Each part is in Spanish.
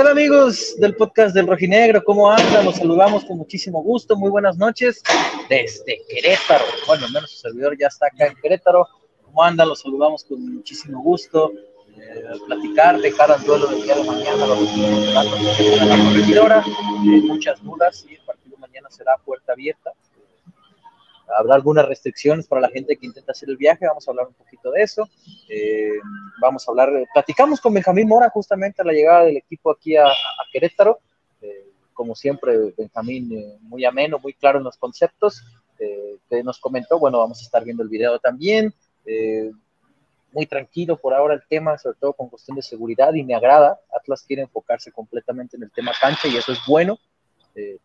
¿Qué tal amigos del podcast del Rojinegro? ¿Cómo andan? Los saludamos con muchísimo gusto. Muy buenas noches desde Querétaro. Bueno, al menos su servidor ya está acá en Querétaro. ¿Cómo andan? Los saludamos con muchísimo gusto. Eh, platicar de cara al duelo del día de mañana, los de la corregidora. Eh, muchas dudas y el partido mañana será puerta abierta habrá algunas restricciones para la gente que intenta hacer el viaje, vamos a hablar un poquito de eso. Eh, vamos a hablar, platicamos con Benjamín Mora justamente a la llegada del equipo aquí a, Querétaro. Eh, como siempre, Benjamín eh, muy ameno, muy claro en los conceptos que nos comentó. Bueno, vamos a estar viendo el video también. muy tranquilo por ahora el tema, sobre todo con cuestión de seguridad y me agrada. Atlas quiere enfocarse completamente en el tema cancha y eso es bueno.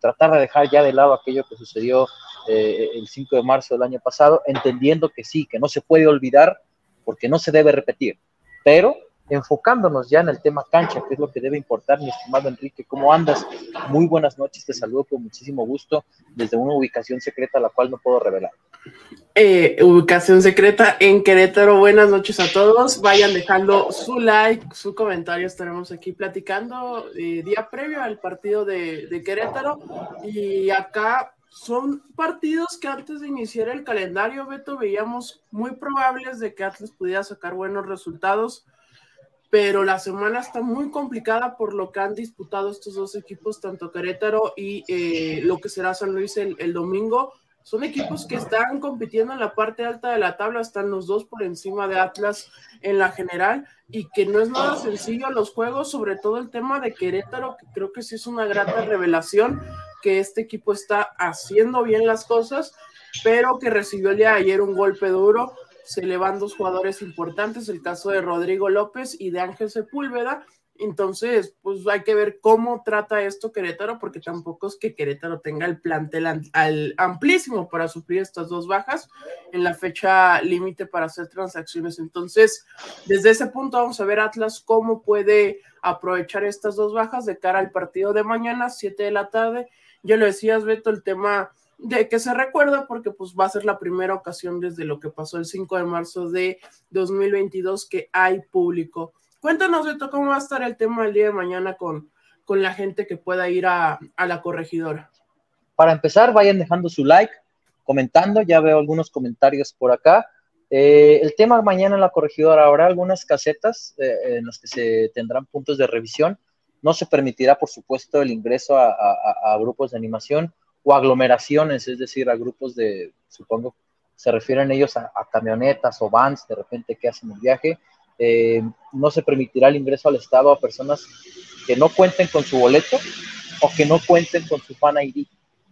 tratar de dejar ya de lado aquello que sucedió eh, el 5 de marzo del año pasado, entendiendo que sí, que no se puede olvidar porque no se debe repetir, pero enfocándonos ya en el tema cancha, que es lo que debe importar, mi estimado Enrique, ¿cómo andas? Muy buenas noches, te saludo con muchísimo gusto desde una ubicación secreta, la cual no puedo revelar. Eh, ubicación secreta en Querétaro, buenas noches a todos, vayan dejando su like, su comentario, estaremos aquí platicando eh, día previo al partido de, de Querétaro y acá son partidos que antes de iniciar el calendario, Beto, veíamos muy probables de que Atlas pudiera sacar buenos resultados, pero la semana está muy complicada por lo que han disputado estos dos equipos, tanto Querétaro y eh, lo que será San Luis el, el, domingo. Son equipos que están compitiendo en la parte alta de la tabla, están los dos por encima de Atlas en la general y que no es nada sencillo los juegos, sobre todo el tema de Querétaro, que creo que sí es una grata revelación que este equipo está haciendo bien las cosas, pero que recibió el día de ayer un golpe duro. Se le van dos jugadores importantes, el caso de Rodrigo López y de Ángel Sepúlveda. Entonces, pues hay que ver cómo trata esto Querétaro, porque tampoco es que Querétaro tenga el plantel al, amplísimo para suplir estas dos bajas en la fecha límite para hacer transacciones. Entonces, desde ese punto vamos a ver Atlas cómo puede aprovechar estas dos bajas de cara al partido de mañana, 7 de la tarde, ya lo decías, Beto, el tema de que se recuerda porque pues va a ser la primera ocasión desde lo que pasó el 5 de marzo de 2022 que hay público. Cuéntanos, Beto, cómo va a estar el tema el día de mañana con, con la gente que pueda ir a, la corregidora. Para empezar, vayan dejando su like, comentando, ya veo algunos comentarios por acá. Eh, el tema mañana en la corregidora, habrá algunas casetas eh, en las que se tendrán puntos de revisión no se permitirá, por supuesto, el ingreso a, grupos de animación o aglomeraciones, es decir, a grupos de, supongo, se refieren ellos a, camionetas o vans de repente que hacen el viaje. Eh, no se permitirá el ingreso al Estado a personas que no cuenten con su boleto o que no cuenten con su fan ID.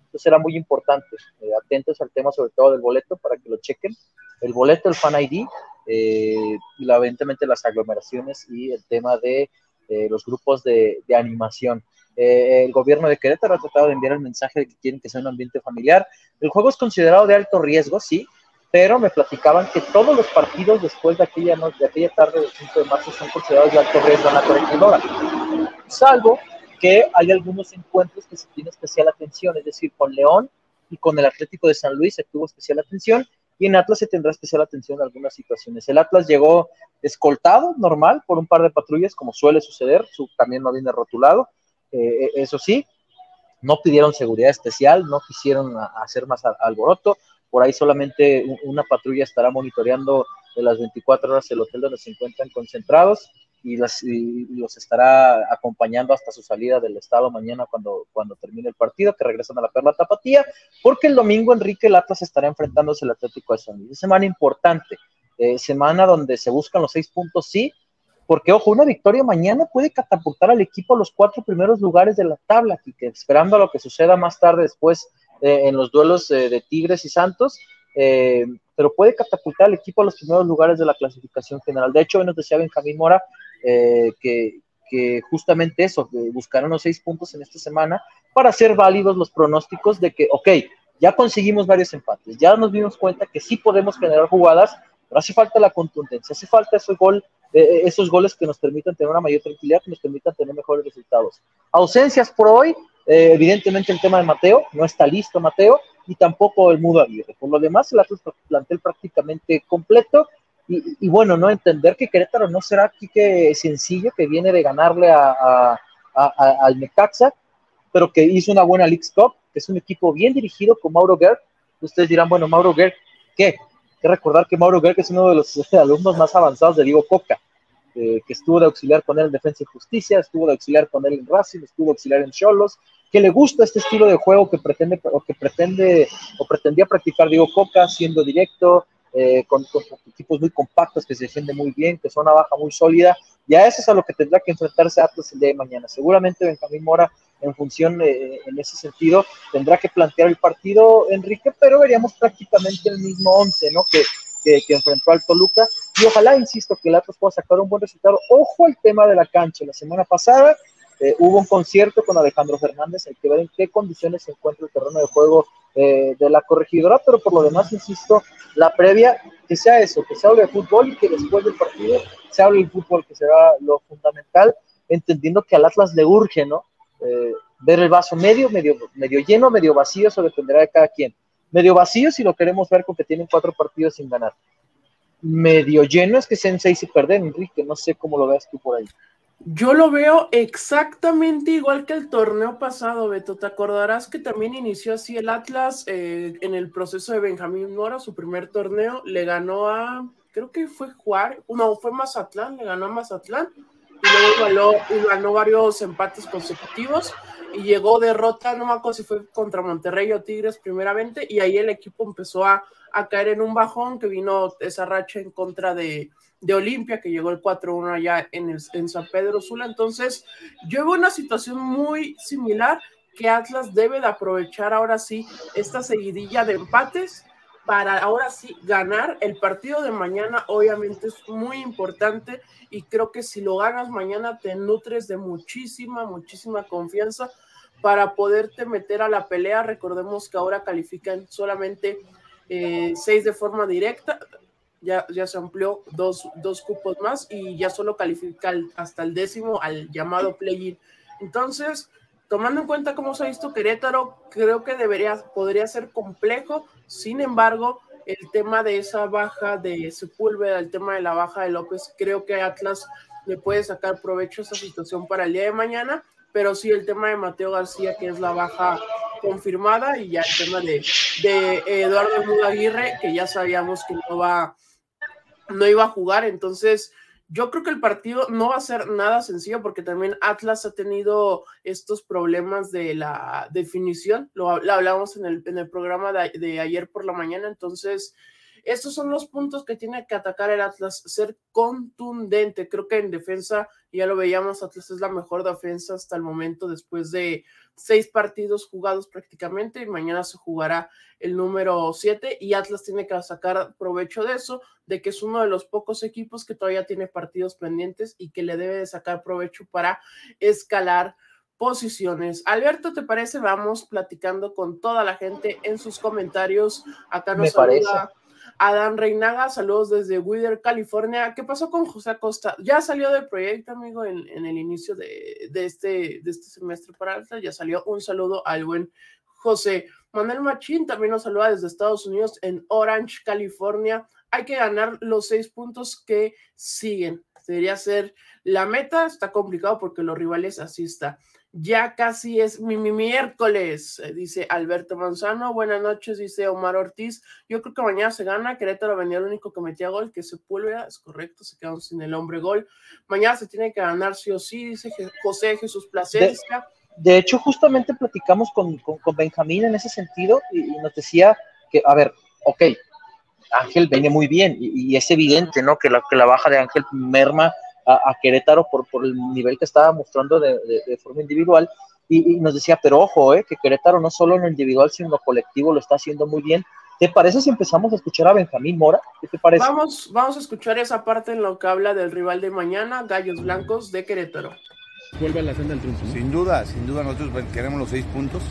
Eso será muy importante. Eh, atentos al tema, sobre todo del boleto, para que lo chequen. El boleto, el fan ID, eh, y evidentemente las aglomeraciones y el tema de los grupos de, animación. Eh, el gobierno de Querétaro ha tratado de enviar el mensaje de que quieren que sea un ambiente familiar. El juego es considerado de alto riesgo, sí, pero me platicaban que todos los partidos después de aquella, noche, de aquella tarde del 5 de marzo son considerados de alto riesgo en la corregidora, salvo que hay algunos encuentros que se tiene especial atención, es decir, con León y con el Atlético de San Luis se tuvo especial atención, y en Atlas se tendrá especial atención en algunas situaciones. El Atlas llegó escoltado, normal, por un par de patrullas, como suele suceder, su camión no viene rotulado, eh, eso sí, no pidieron seguridad especial, no quisieron hacer más alboroto, por ahí solamente una patrulla estará monitoreando de las 24 horas el hotel donde se encuentran concentrados y, los estará acompañando hasta su salida del estado mañana cuando, cuando termine el partido, que regresan a la Perla Tapatía, porque el domingo Enrique Latas estará enfrentándose al Atlético de San Luis. Semana importante, eh, semana donde se buscan los seis puntos, sí, porque ojo, una victoria mañana puede catapultar al equipo a los cuatro primeros lugares de la tabla, y que esperando a lo que suceda más tarde después eh, en los duelos eh, de Tigres y Santos, pero puede catapultar al equipo a los primeros lugares de la clasificación general. De hecho, hoy nos decía Benjamín Mora eh, que, justamente eso, buscaron los seis puntos en esta semana para hacer válidos los pronósticos de que, ok, ya conseguimos varios empates, ya nos dimos cuenta que sí podemos generar jugadas, pero hace falta la contundencia, hace falta gol, eh, eh, esos goles que nos permitan tener una mayor tranquilidad, que nos permitan tener mejores resultados. Ausencias por hoy, evidentemente el tema de Mateo, no está listo Mateo, y tampoco el Mudo Aguirre. Por lo demás, el plantel prácticamente completo y, bueno, no entender que Querétaro no será aquí que sencillo, que viene de ganarle a, al Necaxa, pero que hizo una buena League Cup, que es un equipo bien dirigido con Mauro Gerg. Ustedes dirán, bueno, Mauro Gerg, ¿qué? Que recordar que Mauro Gerg es uno de los alumnos más avanzados de Diego Coca, eh, que estuvo de auxiliar con él en Defensa y Justicia, estuvo de auxiliar con él en Racing, estuvo de auxiliar en Cholos, que le gusta este estilo de juego que pretende o que pretende o pretendía practicar Diego Coca, siendo directo, eh, con, equipos muy compactos que se defienden muy bien, que son una baja muy sólida, y a eso es a lo que tendrá que enfrentarse Atlas el día de mañana. Seguramente Benjamín Mora, en función eh, en ese sentido, tendrá que plantear el partido, Enrique, pero veríamos prácticamente el mismo once, ¿no? Que, que, enfrentó al Toluca, y ojalá, insisto, que el Atlas pueda sacar un buen resultado. Ojo al tema de la cancha, la semana pasada eh, hubo un concierto con Alejandro Fernández, hay que ver en qué condiciones se encuentra el terreno de juego eh, de la corregidora, pero por lo demás, insisto, la previa, que sea eso, que se hable de fútbol y que después del partido se hable del fútbol, que será lo fundamental, entendiendo que al Atlas le urge, ¿no? Eh, ver el vaso medio, medio, medio lleno, medio vacío, eso dependerá de cada quien. Medio vacío si lo queremos ver con que tienen cuatro partidos sin ganar. Medio lleno es que sean seis y perder, Enrique, no sé cómo lo veas tú por ahí. Yo lo veo exactamente igual que el torneo pasado, Beto. Te acordarás que también inició así el Atlas eh, en el proceso de Benjamín Mora, su primer torneo, le ganó a, creo que fue Juárez, no, fue Mazatlán, le ganó a Mazatlán y luego ganó, ganó varios empates consecutivos y llegó derrota, no me acuerdo si fue contra Monterrey o Tigres primeramente, y ahí el equipo empezó a, a caer en un bajón que vino esa racha en contra de, de Olimpia, que llegó el 4-1 allá en, el, en San Pedro Sula. Entonces, yo veo una situación muy similar que Atlas debe de aprovechar ahora sí esta seguidilla de empates para ahora sí ganar. El partido de mañana obviamente es muy importante y creo que si lo ganas mañana te nutres de muchísima, muchísima confianza para poderte meter a la pelea. Recordemos que ahora califican solamente eh, seis de forma directa, ya, ya se amplió dos, dos cupos más y ya solo califica hasta el décimo al llamado play-in. Entonces, tomando en cuenta cómo se ha visto Querétaro, creo que debería, podría ser complejo. Sin embargo, el tema de esa baja de Sepúlveda, el tema de la baja de López, creo que Atlas le puede sacar provecho a esa situación para el día de mañana, pero sí el tema de Mateo García, que es la baja confirmada, y ya el tema de, de Eduardo Mudo Aguirre, que ya sabíamos que no va no iba a jugar, entonces yo creo que el partido no va a ser nada sencillo porque también Atlas ha tenido estos problemas de la definición, lo, hablamos en el, en el programa de, ayer por la mañana, entonces estos son los puntos que tiene que atacar el Atlas, ser contundente. Creo que en defensa, ya lo veíamos, Atlas es la mejor defensa hasta el momento después de seis partidos jugados prácticamente y mañana se jugará el número siete y Atlas tiene que sacar provecho de eso, de que es uno de los pocos equipos que todavía tiene partidos pendientes y que le debe de sacar provecho para escalar posiciones. Alberto, ¿te parece? Vamos platicando con toda la gente en sus comentarios. Acá nos saluda Adán Reinaga, saludos desde Wither, California. ¿Qué pasó con José Acosta? Ya salió del proyecto, amigo, en, el inicio de, este, de este semestre para Alta. Ya salió un saludo al buen José. Manuel Machín también nos saluda desde Estados Unidos en Orange, California. Hay que ganar los seis puntos que siguen. Debería ser la meta. Está complicado porque los rivales así está. Ya casi es mi, miércoles, eh, dice Alberto Manzano. Buenas noches, dice Omar Ortiz. Yo creo que mañana se gana. Querétaro venía el único que metía gol, que se Sepúlveda. Es correcto, se quedaron sin el hombre gol. Mañana se tiene que ganar sí o sí, dice José Jesús Placencia. De, hecho, justamente platicamos con, con, Benjamín en ese sentido y, nos decía que, a ver, ok, Ángel viene muy bien y, es evidente, ¿no? Que la, que la baja de Ángel merma a, Querétaro por, por, el nivel que estaba mostrando de, forma individual. Y, nos decía, pero ojo, eh, que Querétaro no solo en lo individual, sino en lo colectivo lo está haciendo muy bien. ¿Te parece si empezamos a escuchar a Benjamín Mora? ¿Qué te parece? Vamos, vamos a escuchar esa parte en lo que habla del rival de mañana, Gallos Blancos de Querétaro. Vuelve a la senda del triunfo. Sin duda, sin duda nosotros queremos los seis puntos,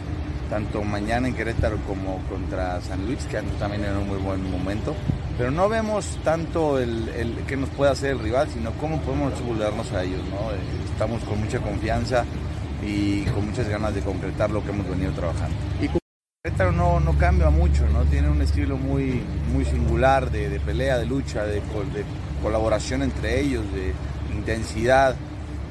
tanto mañana en Querétaro como contra San Luis, que también en un muy buen momento pero no vemos tanto el, el que nos puede hacer el rival, sino cómo podemos burlarnos a ellos. ¿no? Eh, estamos con mucha confianza y con muchas ganas de concretar lo que hemos venido trabajando. Y no, no cambia mucho, ¿no? tiene un estilo muy, muy singular de, de pelea, de lucha, de, colaboración entre ellos, de intensidad.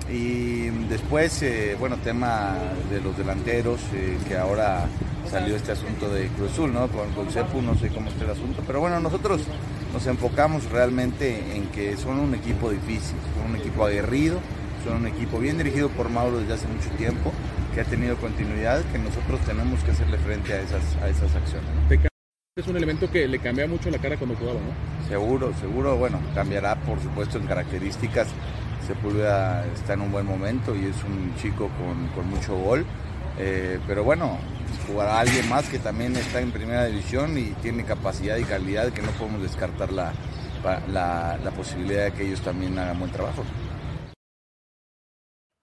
Y después, eh, bueno, tema de los delanteros, eh, que ahora salió este asunto de Cruz Azul, ¿no? Con, con Cepu, no sé cómo está el asunto, pero bueno, nosotros nos enfocamos realmente en que son un equipo difícil, son un equipo aguerrido, son un equipo bien dirigido por Mauro desde hace mucho tiempo, que ha tenido continuidad, que nosotros tenemos que hacerle frente a esas, a esas acciones. Es un elemento que le cambia mucho la cara cuando jugaba, ¿no? Seguro, seguro, bueno, cambiará por supuesto en características. Sepúlveda está en un buen momento y es un chico con, con mucho gol. Eh, pero bueno, jugará alguien más que también está en primera división y tiene capacidad y calidad que no podemos descartar la, la, posibilidad de que ellos también hagan buen trabajo.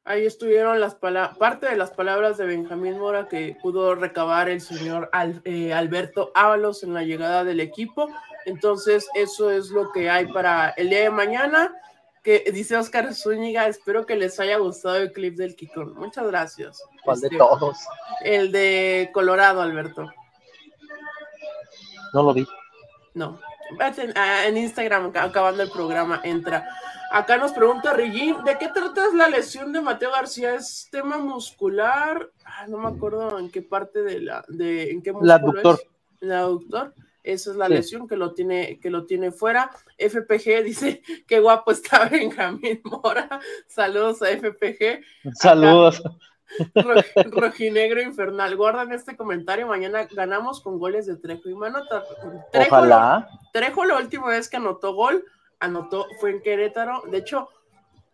Ahí estuvieron las parte de las palabras de Benjamín Mora que pudo recabar el señor eh, Alberto Ábalos en la llegada del equipo. Entonces, eso es lo que hay para el día de mañana. Que dice Oscar Zúñiga, espero que les haya gustado el clip del Kikón. Muchas gracias. ¿Cuál de este, todos? El de Colorado, Alberto. No lo vi. No. En Instagram, acabando el programa, entra. Acá nos pregunta Regín, ¿de qué tratas la lesión de Mateo García? ¿Es tema muscular? Ah, no me acuerdo en qué parte de la, de, en qué músculo La doctor. La doctor. Esa es la lesión que lo tiene, que lo tiene fuera. FPG dice, qué guapo está Benjamín Mora. Saludos a FPG. Saludos. rojinegro infernal. Guardan este comentario. Mañana ganamos con goles de Trejo y Mano. Ojalá. Trejo la última vez que anotó gol anotó, fue en Querétaro. De hecho,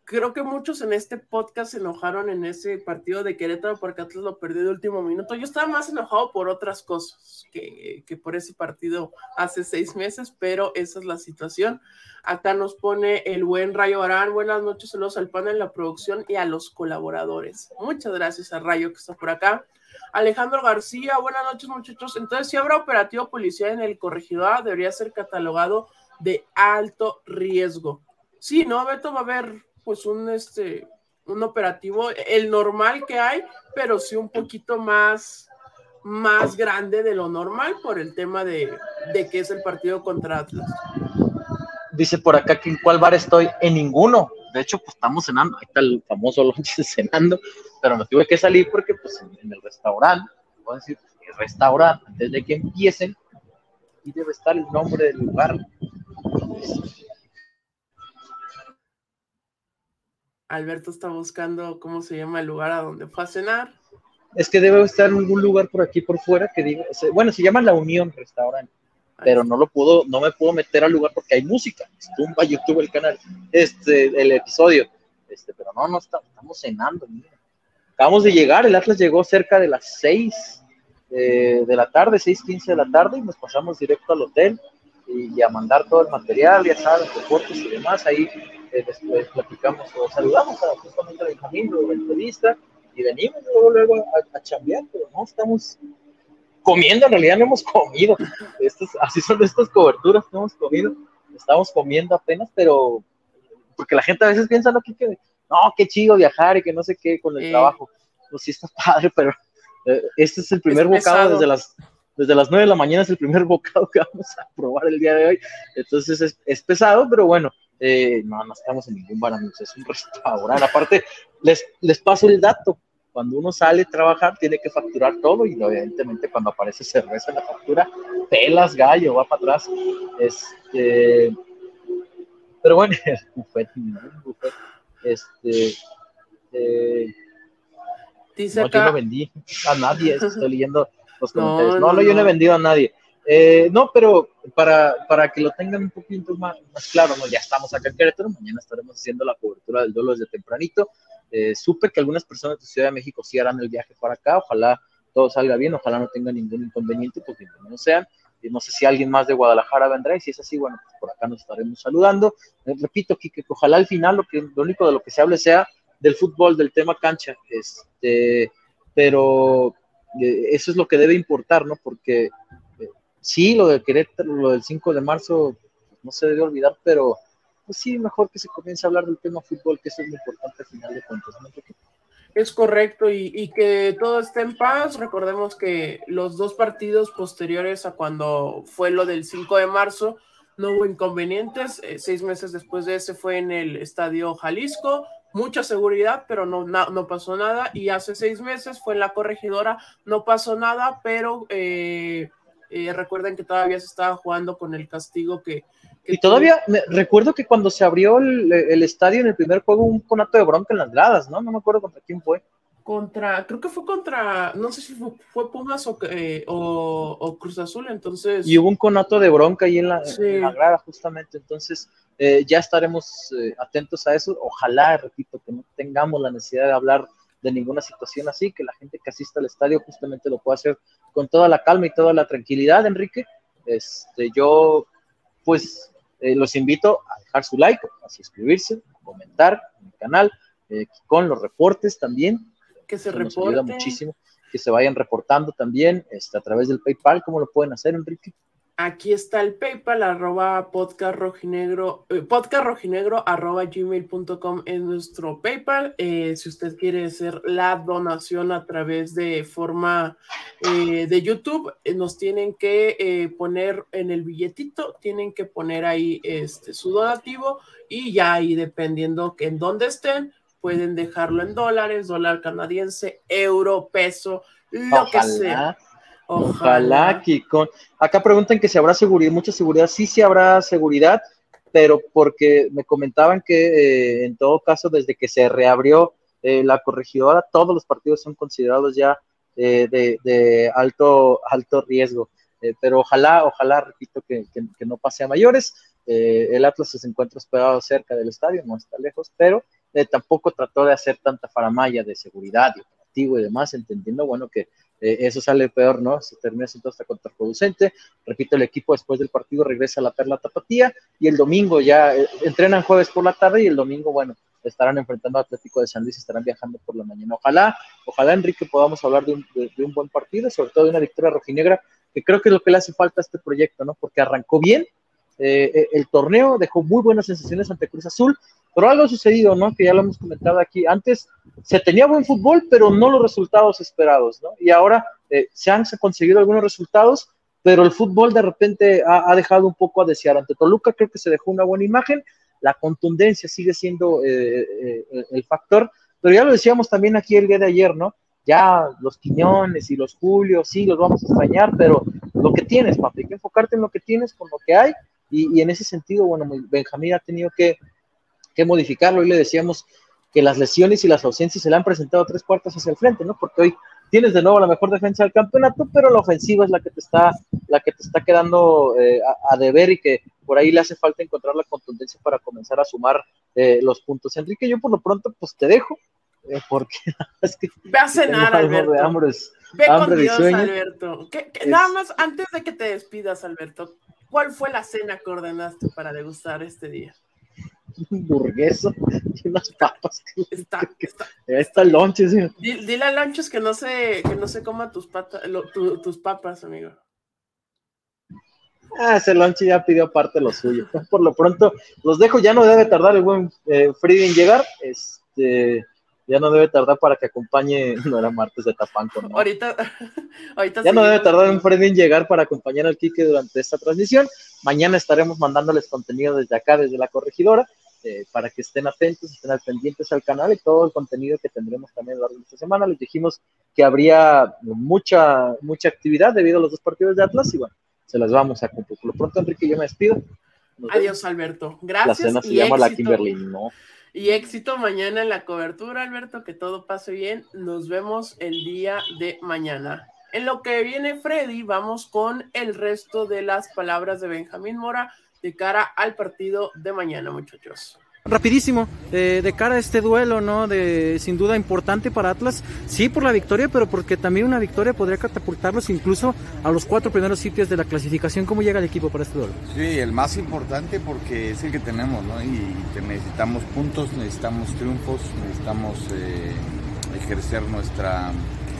creo que muchos en este podcast se enojaron en ese partido de Querétaro porque Atlas lo perdió de último minuto. Yo estaba más enojado por otras cosas que, que, por ese partido hace seis meses, pero esa es la situación. Acá nos pone el buen Rayo Arán. Buenas noches, saludos al panel, la producción y a los colaboradores. Muchas gracias a Rayo que está por acá. Alejandro García, buenas noches muchachos. Entonces, si habrá operativo policial en el corregidor, debería ser catalogado de alto riesgo. Sí, ¿no, Beto? Va a haber pues un, este, un operativo, el normal que hay, pero sí un poquito más, más grande de lo normal por el tema de, de que es el partido contra Atlas. Dice por acá que en cuál bar estoy, en ninguno. De hecho, pues estamos cenando, ahí está el famoso lonche cenando, pero me tuve que salir porque pues en, el restaurante, voy a decir, el restaurante, antes que empiecen, y debe estar el nombre del lugar. Alberto está buscando cómo se llama el lugar a donde fue a cenar. Es que debe estar en algún lugar por aquí por fuera que diga, bueno, se llama La Unión Restaurante, pero no lo puedo, no me puedo meter al lugar porque hay música. Tumba YouTube el canal, este, el episodio, este, pero no, no estamos, estamos cenando. Acabamos de llegar, el Atlas llegó cerca de las 6 eh, de la tarde, 6:15 de la tarde, y nos pasamos directo al hotel y, a mandar todo el material, ya saben, reportes y demás. Ahí eh, después platicamos o saludamos a, justamente a Benjamín, la entrevista, y venimos luego, luego a, a chambear, pero no estamos comiendo, en realidad no hemos comido. Estos, así son estas coberturas que hemos comido. Estamos comiendo apenas, pero porque la gente a veces piensa, no, que, que no, qué chido viajar y que no sé qué con el trabajo. Pues sí está padre, pero eh, este es el primer bocado desde las desde las 9 de la mañana es el primer bocado que vamos a probar el día de hoy. Entonces es, pesado, pero bueno, eh, no, no estamos en ningún bar, es un restaurante. Aparte, les, les paso el dato. Cuando uno sale a trabajar, tiene que facturar todo y evidentemente cuando aparece cerveza en la factura, pelas gallo, va para atrás. Este, pero bueno, buffet, buffet, este, eh, no, yo no vendí a nadie, estoy leyendo no, No, yo no he vendido a nadie. Eh, no, pero para, para que lo tengan un poquito más, más claro, ¿no? ya estamos acá en Querétaro, mañana estaremos haciendo la cobertura del duelo desde tempranito. Eh, supe que algunas personas de Ciudad de México sí harán el viaje para acá, ojalá todo salga bien, ojalá no tenga ningún inconveniente, pues no sean. Y no sé si alguien más de Guadalajara vendrá, y si es así, bueno, pues por acá nos estaremos saludando. Eh, repito, que ojalá al final lo, que, lo único de lo que se hable sea del fútbol, del tema cancha, este, pero eso es lo que debe importar, ¿no? Porque eh, sí, lo del Querétaro, lo del 5 de marzo, no se debe olvidar, pero pues sí, mejor que se comience a hablar del tema fútbol, que eso es lo importante al final de cuentas, ¿no? Es correcto, y, que todo esté en paz. Recordemos que los dos partidos posteriores a cuando fue lo del 5 de marzo, no hubo inconvenientes. Eh, seis meses después de ese fue en el Estadio Jalisco, mucha seguridad, pero no, no, pasó nada. Y hace seis meses fue en la corregidora, no pasó nada, pero eh, eh, recuerden que todavía se estaba jugando con el castigo que... y todavía me, recuerdo que cuando se abrió el, el, estadio en el primer juego, un conato de bronca en las gradas, ¿no? No me acuerdo contra quién fue contra, creo que fue contra, no sé si fue, Pumas eh, o, Cruz Azul, entonces. Y hubo un conato de bronca ahí en la, grada, justamente, entonces eh, ya estaremos eh, atentos a eso. Ojalá, repito, que no tengamos la necesidad de hablar de ninguna situación así, que la gente que asista al estadio justamente lo pueda hacer con toda la calma y toda la tranquilidad, Enrique. Este, yo, pues, los invito a dejar su like, a suscribirse, a comentar en el canal, con los reportes también que se Nos ayuda muchísimo que se vayan reportando también este, a través del PayPal. ¿Cómo lo pueden hacer, Enrique? Aquí está el PayPal, arroba podcast rojinegro, eh, arroba gmail.com en nuestro PayPal. Eh, si usted quiere hacer la donación a través de forma eh, de YouTube, nos tienen que poner en el billetito, tienen que poner ahí este, su donativo y ya ahí dependiendo en dónde estén, pueden dejarlo en dólares, dólar canadiense, euro, peso, lo que sea. Ojalá, que con... Acá preguntan que si habrá seguridad, mucha seguridad. Sí, sí habrá seguridad, pero porque me comentaban que eh, en todo caso, desde que se reabrió eh, la corregidora, todos los partidos son considerados ya eh, de, alto, alto riesgo. pero ojalá, ojalá, repito, que, que, no pase a mayores. el Atlas se encuentra hospedado cerca del estadio, no está lejos, pero tampoco trató de hacer tanta faramaya de seguridad y operativo y demás, entendiendo, bueno, que eh, eso sale peor, ¿no? Se termina siendo hasta contraproducente. Repito, el equipo después del partido regresa a la Perla Tapatía y el domingo ya eh, entrenan jueves por la tarde y el domingo, bueno, estarán enfrentando a Atlético de San Luis estarán viajando por la mañana. Ojalá, ojalá, Enrique, podamos hablar de un, de un buen partido, sobre todo de una victoria rojinegra, que creo que es lo que le hace falta a este proyecto, ¿no? Porque arrancó bien, eh, el torneo dejó muy buenas sensaciones ante Cruz Azul, pero algo ha sucedido, ¿no? Que ya lo hemos comentado aquí. Antes se tenía buen fútbol, pero no los resultados esperados, ¿no? Y ahora eh, se han conseguido algunos resultados, pero el fútbol de repente ha, dejado un poco a desear. Ante Toluca creo que se dejó una buena imagen, la contundencia sigue siendo eh, el factor, pero ya lo decíamos también aquí el día de ayer, ¿no? Ya los Quiñones y los Julios, sí, los vamos a extrañar, pero lo que tienes, papi, hay que enfocarte en lo que tienes, con lo que hay y, en ese sentido, bueno, Benjamín ha tenido que, modificarlo. y le decíamos que las lesiones y las ausencias se le han presentado tres cuartos hacia el frente, ¿no? Porque hoy tienes de nuevo la mejor defensa del campeonato, pero la ofensiva es la que te está, la que te está quedando eh, a, deber y que por ahí le hace falta encontrar la contundencia para comenzar a sumar eh, los puntos. Enrique, yo por lo pronto pues te dejo, eh, porque es que ve a cenar, Alberto. Ve con Dios, Alberto. Nada más antes de que te despidas, Alberto, ¿Cuál fue la cena que ordenaste para degustar este día? Un burgueso y unas papas. Está, está, está lonches. Dile a Lonches que no se, que no se coma tus, patas, tus papas, amigo. Ah, ese lonche ya pidió parte lo suyo. Por lo pronto, los dejo, ya no debe tardar el buen eh, en llegar. Este, ya no debe tardar para que acompañe, no era martes de Tapanco, ¿no? Ahorita, ahorita Ya no debe tardar un Freddy en llegar para acompañar al Kike durante esta transmisión. Mañana estaremos mandándoles contenido desde acá, desde la corregidora, eh, para que estén atentos, estén al pendientes al canal y todo el contenido que tendremos también a lo largo de esta semana. Les dijimos que habría mucha, mucha actividad debido a los dos partidos de Atlas y bueno, se las vamos a cumplir. Por lo pronto, Enrique, yo me despido. Adiós, Alberto. Gracias. La cena se llama la Kimberly, ¿no? Y éxito mañana en la cobertura, Alberto, que todo pase bien. Nos vemos el día de mañana. En lo que viene Freddy, vamos con el resto de las palabras de Benjamín Mora de cara al partido de mañana, muchachos. Rapidísimo, eh, de cara a este duelo, ¿no? De sin duda importante para Atlas, sí por la victoria, pero porque también una victoria podría catapultarlos incluso a los cuatro primeros sitios de la clasificación. ¿Cómo llega el equipo para este duelo? Sí, el más importante porque es el que tenemos, ¿no? Y necesitamos puntos, necesitamos triunfos, necesitamos eh, ejercer nuestra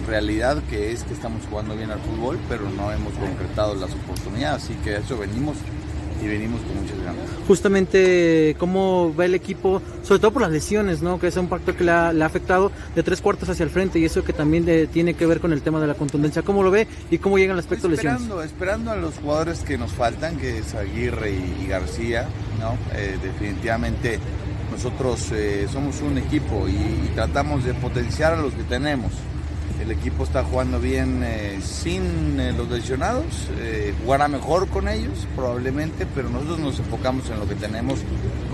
realidad que es que estamos jugando bien al fútbol, pero no hemos concretado las oportunidades, así que a eso venimos y venimos con muchas ganas. Justamente, ¿cómo va el equipo? Sobre todo por las lesiones, ¿no? Que es un pacto que le ha, afectado de tres cuartos hacia el frente y eso que también tiene que ver con el tema de la contundencia. ¿Cómo lo ve y cómo llega el aspecto de lesiones? Esperando a los jugadores que nos faltan, que es Aguirre y, García, ¿no? Eh, definitivamente nosotros eh, somos un equipo y, tratamos de potenciar a los que tenemos. El equipo está jugando bien eh, sin eh, los lesionados, jugará mejor con ellos probablemente, pero nosotros nos enfocamos en lo que tenemos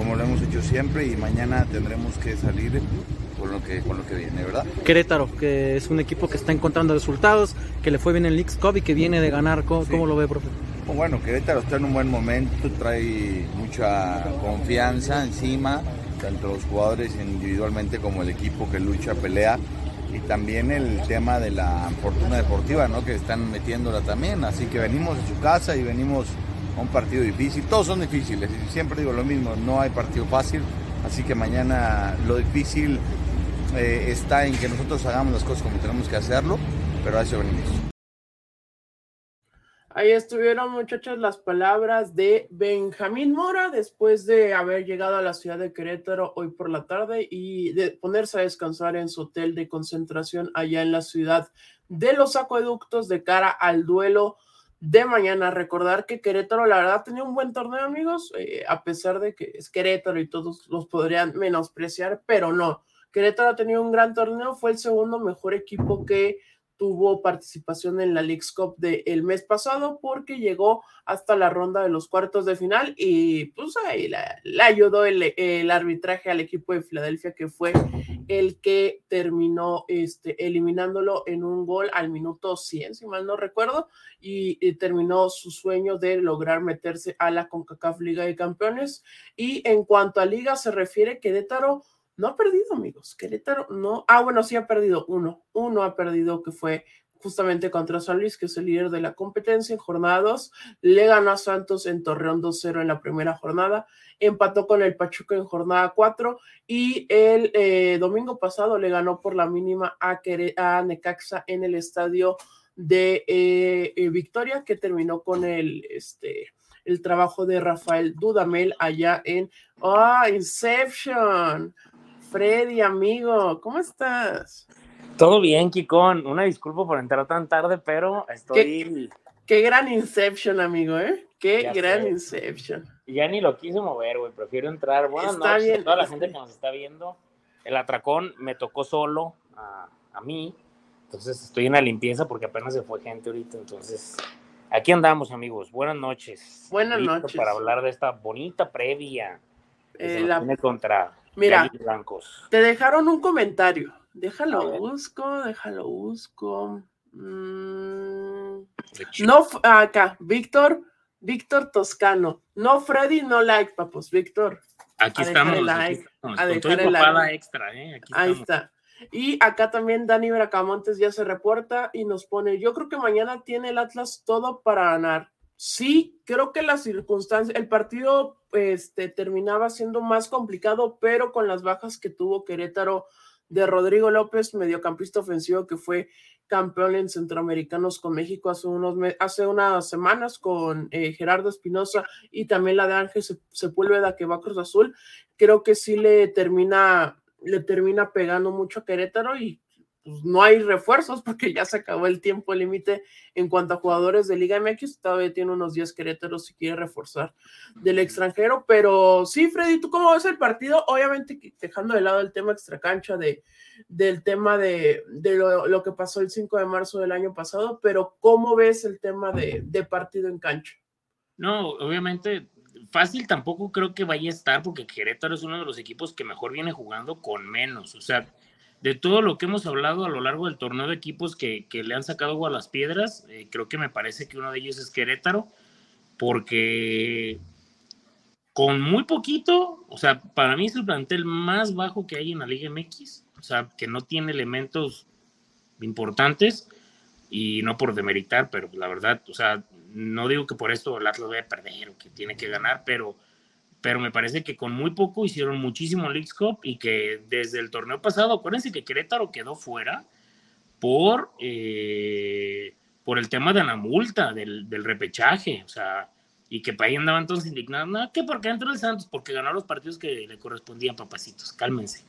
como lo hemos hecho siempre y mañana tendremos que salir con lo que, con lo que viene, ¿verdad? Querétaro, que es un equipo que está encontrando resultados, que le fue bien en el Cup y que viene de ganar. ¿Cómo, lo ve, profe? Bueno, Querétaro está en un buen momento, trae mucha confianza encima, tanto los jugadores individualmente como el equipo que lucha, pelea. Y también el tema de la fortuna deportiva, ¿no? Que están metiéndola también. Así que venimos de su casa y venimos a un partido difícil. Todos son difíciles. Siempre digo lo mismo, no hay partido fácil. Así que mañana lo difícil eh, está en que nosotros hagamos las cosas como tenemos que hacerlo, pero a eso venimos. Ahí estuvieron, muchachos, las palabras de Benjamín Mora después de haber llegado a la ciudad de Querétaro hoy por la tarde y de ponerse a descansar en su hotel de concentración allá en la ciudad de los acueductos de cara al duelo de mañana. Recordar que Querétaro, la verdad, tenía un buen torneo, amigos, eh, a pesar de que es Querétaro y todos los podrían menospreciar, pero no. Querétaro ha tenido un gran torneo, fue el segundo mejor equipo que tuvo participación en la League's Cup del mes pasado porque llegó hasta la ronda de los cuartos de final y pues ahí le ayudó el, arbitraje al equipo de Filadelfia que fue el que terminó este, eliminándolo en un gol al minuto 100, si mal no recuerdo, y, terminó su sueño de lograr meterse a la CONCACAF Liga de Campeones. Y en cuanto a liga se refiere, Querétaro no ha perdido, amigos. Querétaro no. Ah, bueno, sí ha perdido uno. Uno ha perdido que fue justamente contra San Luis, que es el líder de la competencia en jornada 2. Le ganó a Santos en Torreón 2-0 en la primera jornada. Empató con el Pachuca en jornada 4 y el eh, domingo pasado le ganó por la mínima a, a Necaxa en el estadio de eh, eh, Victoria, que terminó con el, este, el trabajo de Rafael Dudamel allá en ah, Inception. Freddy, amigo, ¿cómo estás? Todo bien, Kikón. Una disculpa por entrar tan tarde, pero estoy. Qué, gran Inception, amigo, ¿eh? Qué gran Inception. Ya ni lo quise mover, güey. Prefiero entrar. Buenas está noches bien. a toda la gente que nos está viendo. El atracón me tocó solo a, a mí. Entonces estoy en la limpieza porque apenas se fue gente ahorita. Entonces, aquí andamos, amigos. Buenas noches. Buenas noches. Para hablar de esta bonita previa. Eh, la... contra Mira, te dejaron un comentario. Déjalo busco, déjalo busco. Mm, no, acá, Víctor, Víctor Toscano. No Freddy, no like, papos, Víctor. Aquí estamos. a dejar el like. extra, ¿eh? Ahí está. Y acá también Dani Bracamontes ya se reporta y nos pone, yo creo que mañana tiene el Atlas todo para ganar. Sí, creo que las circunstancias, el partido este, terminaba siendo más complicado, pero con las bajas que tuvo Querétaro de Rodrigo López, mediocampista ofensivo que fue campeón en Centroamericanos con México hace, unos hace unas semanas con eh, Gerardo Espinosa y también la de Ángel Sepúlveda que va a Cruz Azul, creo que sí le termina, le termina pegando mucho a Querétaro y pues, no hay refuerzos porque ya se acabó el tiempo límite en cuanto a jugadores de Liga MX. Todavía tiene unos 10 querétaros si quiere reforzar del extranjero. Pero sí, Freddy, ¿tú cómo ves el partido? Obviamente dejando de lado el tema extracancha de, del tema de, lo, que pasó el 5 de marzo del año pasado, pero ¿cómo ves el tema de, de partido en cancha? No, obviamente fácil tampoco creo que vaya a estar porque Querétaro es uno de los equipos que mejor viene jugando con menos. O sea, de todo lo que hemos hablado a lo largo del torneo de equipos que, le han sacado agua a las piedras, eh, creo que me parece que uno de ellos es Querétaro, porque con muy poquito, o sea, para mí es el plantel más bajo que hay en la Liga MX, o sea, que no tiene elementos importantes y no por demeritar, pero la verdad, o sea, no digo que por esto el Atlas vaya a perder o que tiene que ganar, pero pero me parece que con muy poco hicieron muchísimo Leagues Cup y que desde el torneo pasado, acuérdense que Querétaro quedó fuera por, eh, por el tema de la multa, del, repechaje, o sea, y que para ahí andaban todos indignados, no, que porque entró el Santos, porque ganó los partidos que le correspondían, papacitos, cálmense,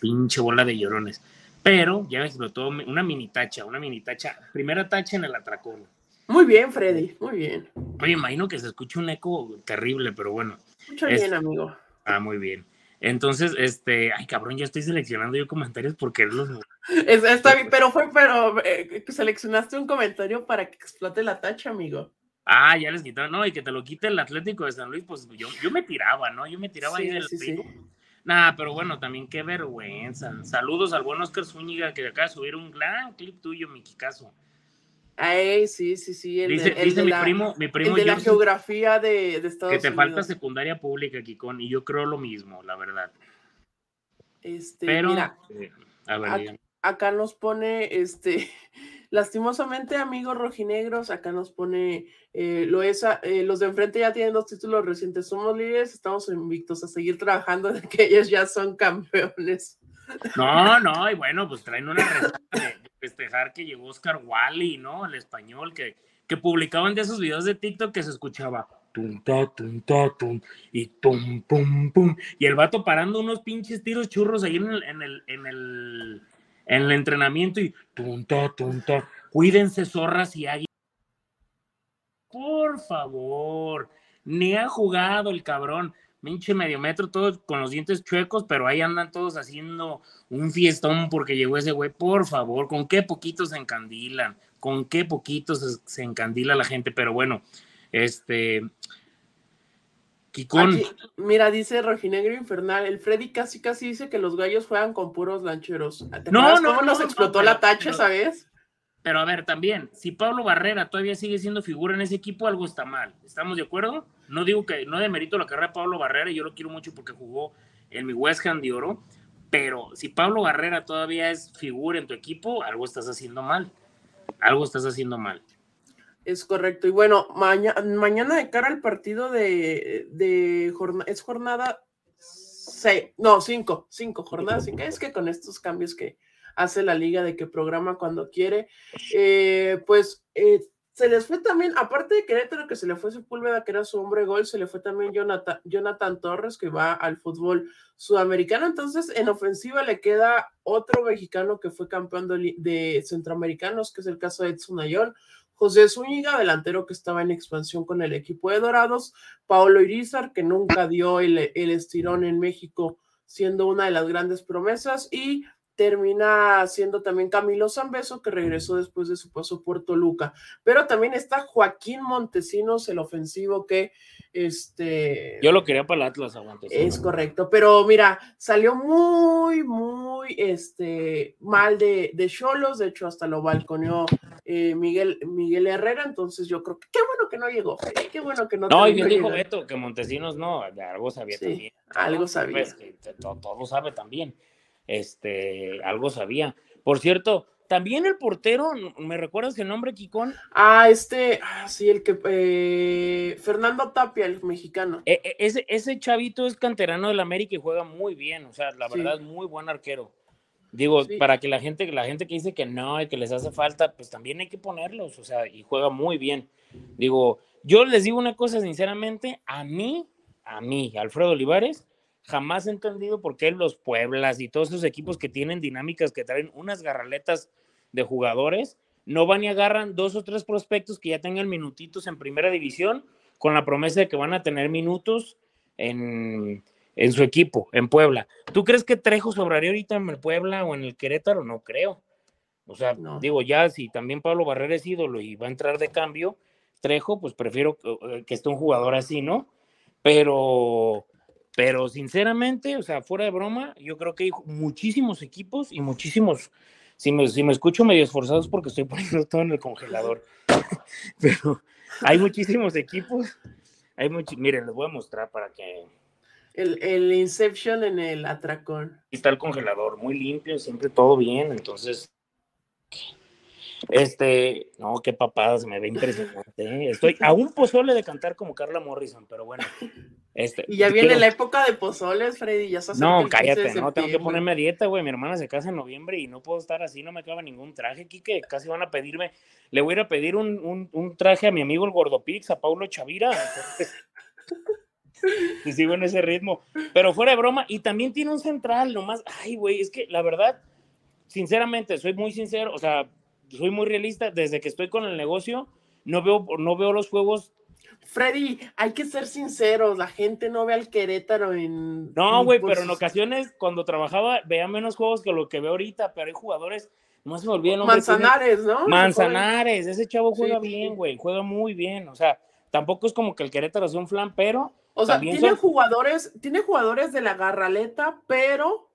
pinche bola de llorones. Pero ya explotó una mini tacha, una mini tacha, primera tacha en el atracón. Muy bien, Freddy, muy bien. Oye, imagino que se escucha un eco terrible, pero bueno. Mucho bien, amigo. Ah, muy bien. Entonces, este, ay cabrón, ya estoy seleccionando yo comentarios porque los. está bien, pero fue, pero eh, seleccionaste un comentario para que explote la tacha, amigo. Ah, ya les quitaron, no, y que te lo quite el Atlético de San Luis, pues yo, yo me tiraba, ¿no? Yo me tiraba ahí del sí, Nada, pero bueno, también qué vergüenza. Saludos al buen Oscar Zúñiga que acaba de subir un gran clip tuyo, mi Kikazo. Ay, sí, sí, sí. El, dice, el mi, la, primo, mi primo, el de la geografía de, de Estados Unidos. Que te falta secundaria pública, Kikón, y yo creo lo mismo, la verdad. Este, Pero, mira, eh, a ver, acá, nos pone, este, lastimosamente, amigos rojinegros, acá nos pone, eh, lo es, eh, los de enfrente ya tienen dos títulos recientes, somos líderes, estamos invictos a seguir trabajando de que ellos ya son campeones. No, no, y bueno, pues traen una de, festejar que llegó Oscar Wally, ¿no? El español, que, que publicaban de esos videos de TikTok que se escuchaba tum, ta, tum, ta, tum, y tum, pum, pum. Y el vato parando unos pinches tiros churros ahí en el, en el, en el, en el entrenamiento y tum, ta, tum. Cuídense, zorras y águilas. Por favor, ni ha jugado el cabrón pinche medio metro, todos con los dientes chuecos, pero ahí andan todos haciendo un fiestón porque llegó ese güey. Por favor, ¿con qué poquitos se encandilan? ¿Con qué poquitos se, encandila la gente? Pero bueno, este. Kikón. mira, dice Rojinegro Infernal, el Freddy casi casi dice que los gallos juegan con puros lancheros. no, no, cómo nos explotó la tacha, sabes? Pero a ver, también, si Pablo Barrera todavía sigue siendo figura en ese equipo, algo está mal. ¿Estamos de acuerdo? No digo que no demerito la carrera de Pablo Barrera, yo lo quiero mucho porque jugó en mi West Ham de oro, pero si Pablo Barrera todavía es figura en tu equipo, algo estás haciendo mal. Algo estás haciendo mal. Es correcto. Y bueno, mañana de cara al partido de, jornada, es jornada seis, no, cinco, cinco jornadas. Es que con estos cambios que, hace la liga, de que programa cuando quiere. Eh, pues eh, se les fue también, aparte de Querétaro, que se le fue Sepúlveda, que era su hombre gol, se le fue también Jonathan, Torres, que va al fútbol sudamericano. Entonces, en ofensiva le queda otro mexicano que fue campeón de, centroamericanos, que es el caso de Edson Ayón. José Zúñiga, delantero que estaba en expansión con el equipo de Dorados, Paolo Irizar, que nunca dio el estirón en México, siendo una de las grandes promesas, y termina siendo también Camilo Zambeso, que regresó después de su paso por Toluca. Pero también está Joaquín Montesinos, el ofensivo que este. Yo lo quería para el Atlas, aguante. Es correcto, pero mira, salió muy, muy este, mal de Cholos, de, hecho, hasta lo balconeó eh, Miguel, Miguel Herrera, entonces yo creo que qué bueno que no llegó, qué bueno que no. No, y bien dijo Beto que Montesinos no, algo sabía también. Algo sabía. Pues, todo, todo sabe también este, algo sabía. Por cierto, también el portero, ¿me recuerdas el nombre, Kikón? Ah, este, ah, sí, el que, eh, Fernando Tapia, el mexicano. E, e, ese, ese chavito es canterano del América y juega muy bien, o sea, la verdad muy buen arquero. Digo, para que la gente, la gente que dice que no y que les hace falta, pues también hay que ponerlos, o sea, y juega muy bien. Digo, yo les digo una cosa sinceramente, a mí, a mí, Alfredo Olivares, jamás he entendido por qué los Pueblas y todos esos equipos que tienen dinámicas, que traen unas garraletas de jugadores, no van y agarran dos o tres prospectos que ya tengan minutitos en primera división con la promesa de que van a tener minutos en, su equipo, en Puebla. ¿Tú crees que Trejo sobraría ahorita en el Puebla o en el Querétaro? No creo. O sea, digo, ya si también Pablo Barrera es ídolo y va a entrar de cambio, Trejo, pues prefiero que, que esté un jugador así, ¿no? Pero pero sinceramente, o sea, fuera de broma, yo creo que hay muchísimos equipos y muchísimos, si me, si me escucho medio esforzados porque estoy poniendo todo en el congelador, pero hay muchísimos equipos, hay muchos, miren, les voy a mostrar para que... El, el Inception en el atracón. Está el congelador muy limpio, siempre todo bien, entonces este, no, qué papada, se me ve impresionante. ¿eh? Estoy a un pozole de cantar como Carla Morrison, pero bueno. Este, y ya viene la época de pozoles, Freddy, ya No, cállate, no, tengo que ponerme dieta, güey. Mi hermana se casa en noviembre y no puedo estar así, no me acaba ningún traje, Kike. Casi van a pedirme, le voy a ir a pedir un, un, traje a mi amigo el Gordopix, a Paulo Chavira. y sigo en ese ritmo. Pero fuera de broma, y también tiene un central, nomás. Ay, güey, es que la verdad, sinceramente, soy muy sincero, o sea, soy muy realista, desde que estoy con el negocio, no veo, no veo los juegos Freddy, hay que ser sinceros, la gente no ve al Querétaro en... No, güey, pero en ocasiones cuando trabajaba veía menos juegos que lo que veo ahorita, pero hay jugadores, no se me nombre. Manzanares, ¿no? Manzanares, ese chavo juega bien, güey, juega muy bien, o sea, tampoco es como que el Querétaro sea un flan, pero... O sea, tiene jugadores, tiene jugadores de la garraleta, pero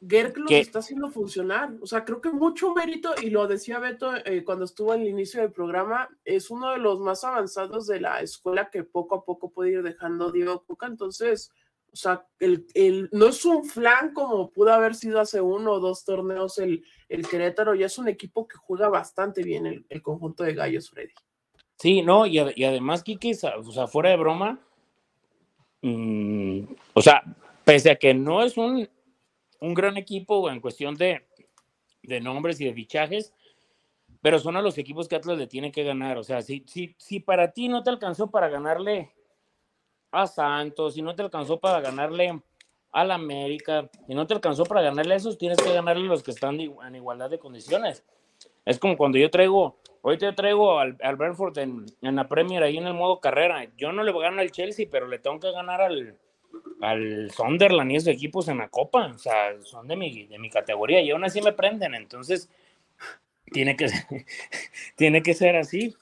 Los está haciendo funcionar. O sea, creo que mucho mérito, y lo decía Beto eh, cuando estuvo al inicio del programa, es uno de los más avanzados de la escuela que poco a poco puede ir dejando Diego Cuca. Entonces, o sea, el, el, no es un flan como pudo haber sido hace uno o dos torneos el, el Querétaro, ya es un equipo que juega bastante bien el, conjunto de Gallos, Freddy. Sí, no, y, además, Kiki, o sea, fuera de broma, mm, o sea, pese a que no es un un gran equipo en cuestión de, nombres y de fichajes, pero son a los equipos que Atlas le tiene que ganar. O sea, si para ti no te alcanzó para ganarle a Santos, si no te alcanzó para ganarle al América, y no te alcanzó para ganarle a esos, tienes que ganarle a los que están en igualdad de condiciones. Es como cuando yo traigo, hoy te traigo al, al Brentford en, en, la Premier ahí en el modo carrera. Yo no le voy a ganar al Chelsea, pero le tengo que ganar al, al Sunderland y esos equipos en la Copa, o sea, son de mi, de mi categoría y aún así me prenden, entonces tiene que, tiene que ser así.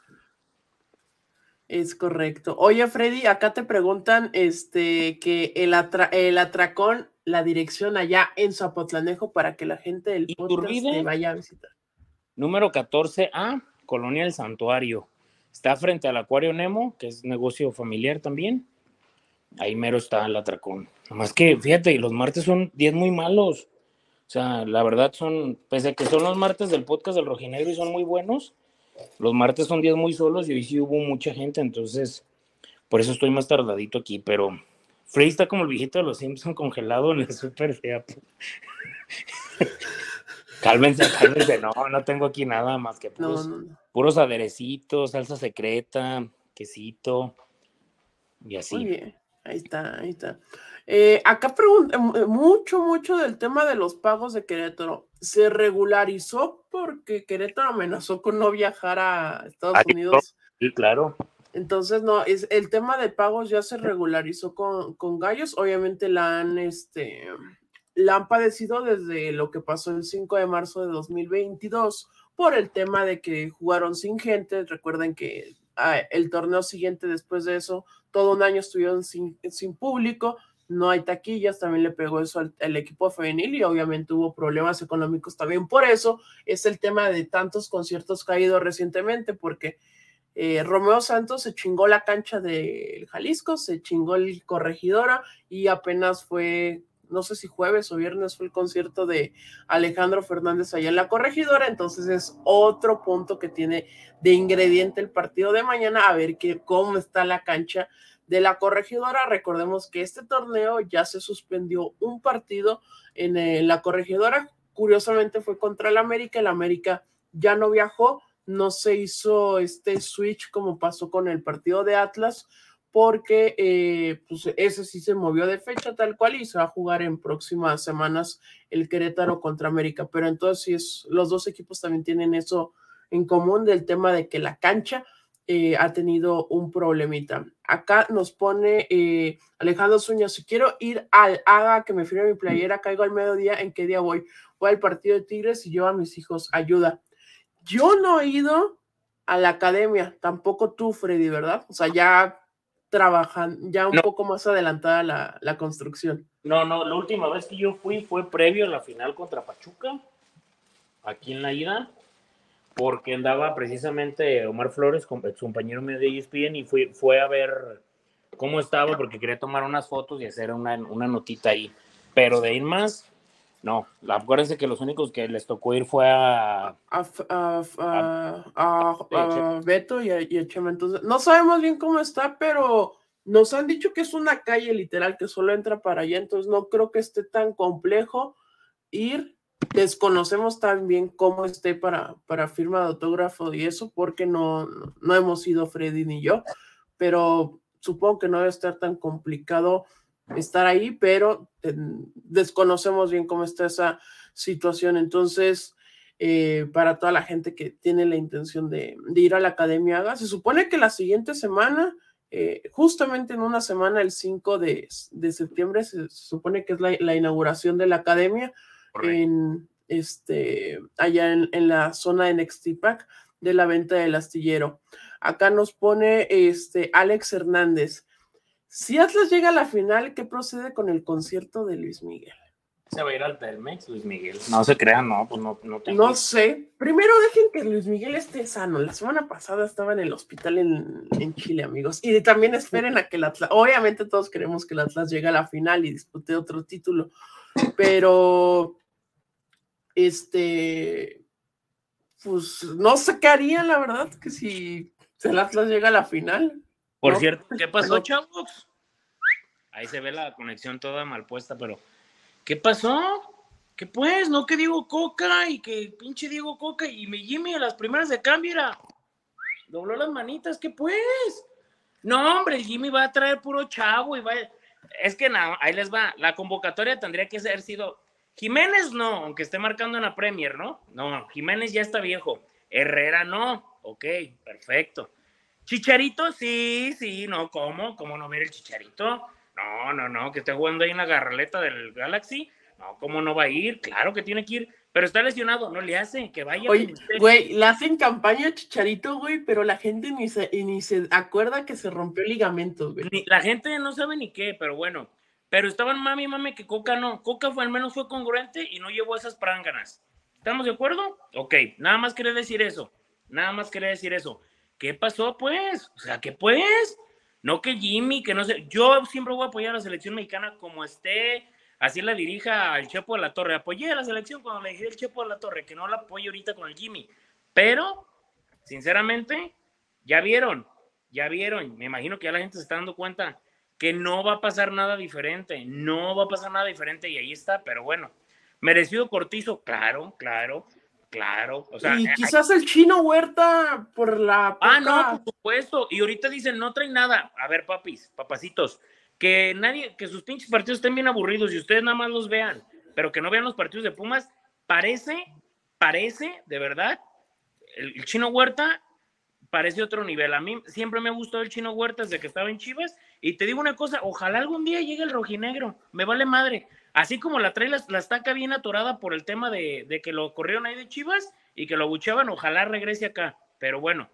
Es correcto. Oye, Freddy, acá te preguntan este, que el, el atracón, la dirección allá en Zapotlanejo para que la gente del podcast te vaya a visitar. Número 14A, Colonia del Santuario. Está frente al Acuario Nemo, que es negocio familiar también ahí mero está el atracón. Nomás que, fíjate, los martes son 10 muy malos. O sea, la verdad son, pese a que son los martes del podcast del Rojinegro y son muy buenos, los martes son 10 muy solos y hoy sí hubo mucha gente, entonces por eso estoy más tardadito aquí, pero Frey está como el viejito de los Simpson congelado en el super fea. cálmense, cálmense, no, no tengo aquí nada más que puros, puros aderecitos, salsa secreta, quesito y así. Muy bien. Ahí está, ahí está. Eh, acá pregunta eh, mucho, mucho del tema de los pagos de Querétaro. ¿Se regularizó porque Querétaro amenazó con no viajar a Estados Unidos? Sí, claro. Entonces, no, es, el tema de pagos ya se regularizó con, con Gallos. Obviamente la han, este, la han padecido desde lo que pasó el 5 de marzo de 2022 por el tema de que jugaron sin gente. Recuerden que el torneo siguiente después de eso todo un año estuvieron sin, sin público, no hay taquillas, también le pegó eso al, equipo femenil y obviamente hubo problemas económicos también. Por eso es el tema de tantos conciertos caídos recientemente, porque eh, Romeo Santos se chingó la cancha del Jalisco, se chingó el Corregidora y apenas fue, no sé si jueves o viernes fue el concierto de Alejandro Fernández allá en la Corregidora, entonces es otro punto que tiene de ingrediente el partido de mañana, a ver que, cómo está la cancha de la corregidora. Recordemos que este torneo ya se suspendió un partido en, eh, la corregidora. Curiosamente fue contra el América. El América ya no viajó, no se hizo este switch como pasó con el partido de Atlas, porque eh, pues ese sí se movió de fecha tal cual y se va a jugar en próximas semanas el Querétaro contra América. Pero entonces los dos equipos también tienen eso en común del tema de que la cancha eh, ha tenido un problemita. Acá nos pone eh, Alejandro Suña, si quiero ir al haga que me firme mi playera, caigo al mediodía, ¿en qué día voy? Voy al partido de Tigres y llevo a mis hijos, ayuda. Yo no he ido a la academia, tampoco tú, Freddy, ¿verdad? O sea, ya trabajan, ya un poco más adelantada la, la construcción. No, no, la última vez que yo fui fue previo a la final contra Pachuca, aquí en la ida porque andaba precisamente Omar Flores, su compañero medio de ESPN, y fue, fue a ver cómo estaba, porque quería tomar unas fotos y hacer una, una notita ahí. Pero de ir más, no. Acuérdense que los únicos que les tocó ir fue a. A, Beto y a, y Chema. Entonces, no sabemos bien cómo está, pero nos han dicho que es una calle literal que solo entra para allá. Entonces, no creo que esté tan complejo ir desconocemos también cómo esté para, para firma de autógrafo y eso, porque no, no hemos ido Freddy ni yo, pero supongo que no debe estar tan complicado estar ahí, pero desconocemos bien cómo está esa situación. Entonces, eh, para toda la gente que tiene la intención de, ir a la Academia. Se supone que la siguiente semana, eh, justamente en una semana, el 5 de, septiembre, se, supone que es la, inauguración de la Academia en, este, allá en, la zona de Nextipac de la venta del astillero. Acá nos pone este Alex Hernández. Si Atlas llega a la final, ¿qué procede con el concierto de Luis Miguel? se va a ir al Telmex, Luis Miguel. No se crean, no, pues no, no No sé. Primero dejen que Luis Miguel esté sano. La semana pasada estaba en el hospital en, Chile, amigos. Y también esperen a que el Atlas. Obviamente todos queremos que el Atlas llegue a la final y dispute otro título. Pero. Este. Pues no sé qué haría, la verdad, que si el Atlas llega a la final. Por cierto, ¿qué pasó, chavos? Ahí se ve la conexión toda mal puesta, pero ¿Qué pasó? ¿Qué pues? No que Diego Coca y que pinche Diego Coca y mi Jimmy a las primeras de cambio era. Dobló las manitas, ¿qué pues? No, hombre, el Jimmy va a traer puro chavo y va. Es que no, ahí les va. La convocatoria tendría que haber sido. Jiménez no, aunque esté marcando en la Premier, ¿no? No, Jiménez ya está viejo. Herrera no. Ok, perfecto. Chicharito, sí, sí, no, ¿cómo? ¿Cómo no ver el chicharito? No, no, no, que esté jugando ahí en la garraleta del Galaxy. No, ¿cómo no va a ir? Claro que tiene que ir, pero está lesionado, no le hace, que vaya. Oye, güey, le hacen campaña a Chicharito, güey, pero la gente ni se, ni se acuerda que se rompió el ligamento, güey. la gente no sabe ni qué, pero bueno. Pero estaban mami, mami, que Coca no. Coca fue, al menos fue congruente y no llevó esas pránganas. ¿Estamos de acuerdo? Ok, nada más quería decir eso. Nada más quería decir eso. ¿Qué pasó, pues? O sea, ¿qué pues? No que Jimmy, que no sé. Yo siempre voy a apoyar a la selección mexicana como esté. Así la dirija al Chepo de la Torre. Apoyé a la selección cuando le dije el Chepo de la Torre, que no la apoyo ahorita con el Jimmy. Pero, sinceramente, ya vieron, ya vieron. Me imagino que ya la gente se está dando cuenta que no va a pasar nada diferente. No va a pasar nada diferente y ahí está. Pero bueno, merecido cortizo, claro, claro. Claro, o sea. Y quizás el chino Huerta por la. Ah, no, por supuesto. Y ahorita dicen, no traen nada. A ver, papis, papacitos, que nadie, que sus pinches partidos estén bien aburridos y ustedes nada más los vean, pero que no vean los partidos de Pumas. Parece, parece, de verdad, el, chino Huerta parece otro nivel. A mí siempre me ha gustado el chino Huerta desde que estaba en Chivas. Y te digo una cosa, ojalá algún día llegue el rojinegro. Me vale madre. Así como la trae la, estaca bien atorada por el tema de, que lo corrieron ahí de Chivas y que lo abucheaban, ojalá regrese acá. Pero bueno,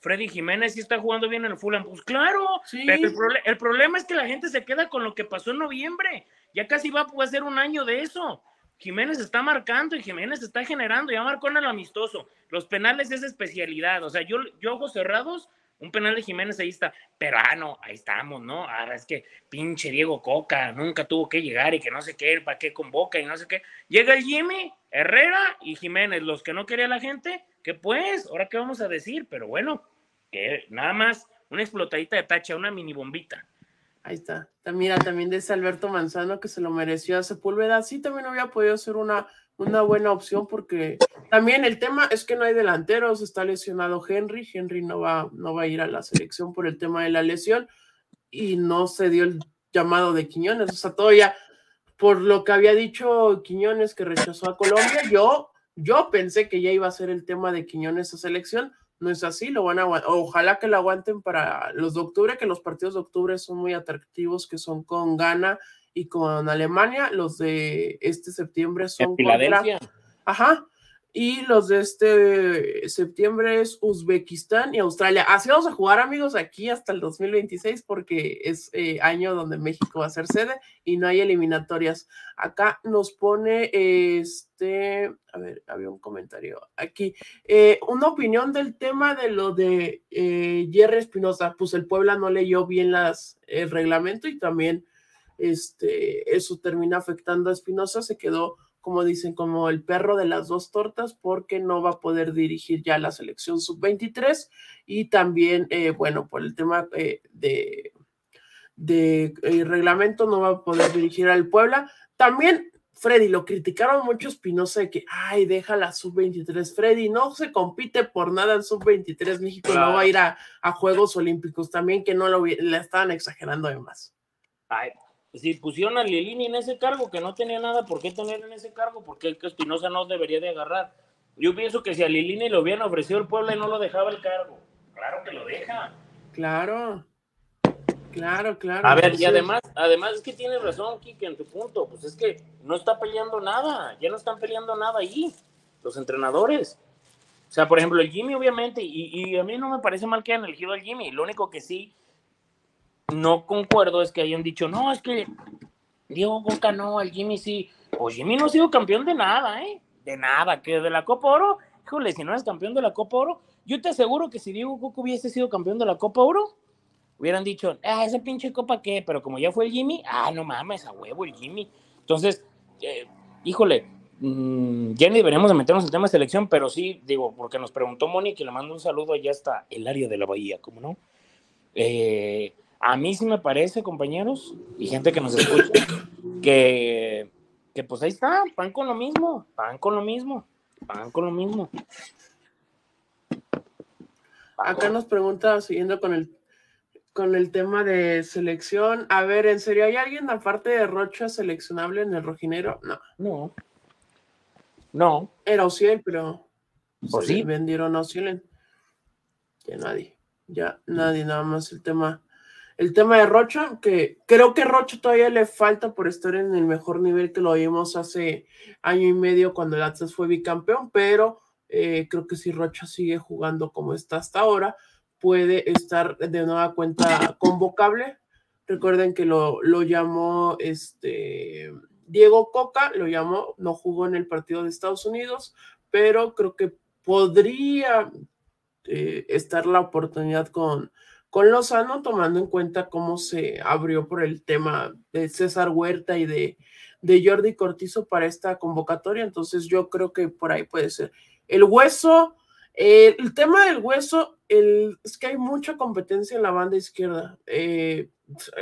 Freddy Jiménez sí está jugando bien en el Fulham. Pues claro, pero el, problema es que la gente se queda con lo que pasó en noviembre. Ya casi va a ser un año de eso. Jiménez está marcando y Jiménez está generando, ya marcó en el amistoso. Los penales es especialidad. O sea, yo, yo ojos cerrados un penal de Jiménez ahí está, pero ah, no, ahí estamos, ¿no? Ahora es que pinche Diego Coca nunca tuvo que llegar y que no sé qué, para qué convoca y no sé qué. Llega el Jimmy, Herrera y Jiménez, los que no quería la gente, que pues, ahora qué vamos a decir, pero bueno, que nada más una explotadita de tacha, una mini bombita. Ahí está. Mira, también dice Alberto Manzano que se lo mereció a Sepúlveda. Sí, también había podido ser una una buena opción porque también el tema es que no hay delanteros, está lesionado Henry, Henry no va, no va a ir a la selección por el tema de la lesión y no se dio el llamado de Quiñones, o sea, todavía por lo que había dicho Quiñones que rechazó a Colombia, yo, yo pensé que ya iba a ser el tema de Quiñones a selección, no es así, lo van a ojalá que lo aguanten para los de octubre, que los partidos de octubre son muy atractivos, que son con Ghana y con Alemania. Los de este septiembre son contra. Ajá. Y los de este septiembre es Uzbekistán y Australia. Así vamos a jugar, amigos, aquí hasta el 2026 porque es eh, año donde México va a ser sede y no hay eliminatorias. Acá nos pone este, a ver, había un comentario aquí. Eh, una opinión del tema de lo de eh, Jerry Espinosa. Pues el Puebla no leyó bien las, el reglamento y también este, eso termina afectando a Espinosa, se quedó, como dicen, como el perro de las dos tortas, porque no va a poder dirigir ya la selección sub-23 y también, eh, bueno, por el tema eh, de, de eh, reglamento no va a poder dirigir al Puebla. También Freddy, lo criticaron mucho Espinosa de que, ay, deja la sub-23. Freddy, no se compite por nada en sub-23. México no va a ir a, Juegos Olímpicos. También que no lo le estaban exagerando además. Ay, si pusieron a Lilini en ese cargo, que no tenía nada por qué tener en ese cargo, porque el que Espinosa no debería de agarrar. Yo pienso que si a Lilini le hubieran ofrecido el pueblo y no lo dejaba el cargo. Claro que lo deja. Claro. Claro, claro. A ver, y además, además es que tienes razón, Kike, en tu punto. Pues es que no está peleando nada. Ya no están peleando nada ahí. Los entrenadores. O sea, por ejemplo, el Jimmy, obviamente, y, y a mí no me parece mal que hayan elegido al Jimmy. Lo único que sí no concuerdo es que hayan dicho, no, es que Diego Coca no, el Jimmy sí. Pues Jimmy no ha sido campeón de nada, ¿eh? De nada, que de la Copa Oro, híjole, si no es campeón de la Copa Oro, yo te aseguro que si Diego Coca hubiese sido campeón de la Copa Oro, hubieran dicho, ah, esa pinche Copa qué, pero como ya fue el Jimmy, ah, no mames, a huevo el Jimmy. Entonces, eh, híjole, mmm, ya ni deberíamos de meternos en el tema de selección, pero sí, digo, porque nos preguntó Moni, que le mando un saludo allá hasta el área de la Bahía, ¿cómo no? Eh, a mí sí me parece, compañeros, y gente que nos escucha, que, que pues ahí está, van con lo mismo, van con lo mismo, van con lo mismo. Acá nos pregunta, siguiendo con el, con el tema de selección, a ver, ¿en serio hay alguien aparte de Rocha seleccionable en el rojinero? No. No. No. Era Ociel, pero Pues sí. vendieron a Ociel. Ya nadie, ya nadie, nada más el tema el tema de Rocha, que creo que Rocha todavía le falta por estar en el mejor nivel que lo vimos hace año y medio cuando el Atlas fue bicampeón, pero eh, creo que si Rocha sigue jugando como está hasta ahora, puede estar de nueva cuenta convocable. Recuerden que lo, lo llamó este Diego Coca, lo llamó, no jugó en el partido de Estados Unidos, pero creo que podría eh, estar la oportunidad con, con Lozano, tomando en cuenta cómo se abrió por el tema de César Huerta y de, Jordi Cortizo para esta convocatoria. Entonces yo creo que por ahí puede ser. El hueso, eh, el tema del hueso, es que hay mucha competencia en la banda izquierda. Eh,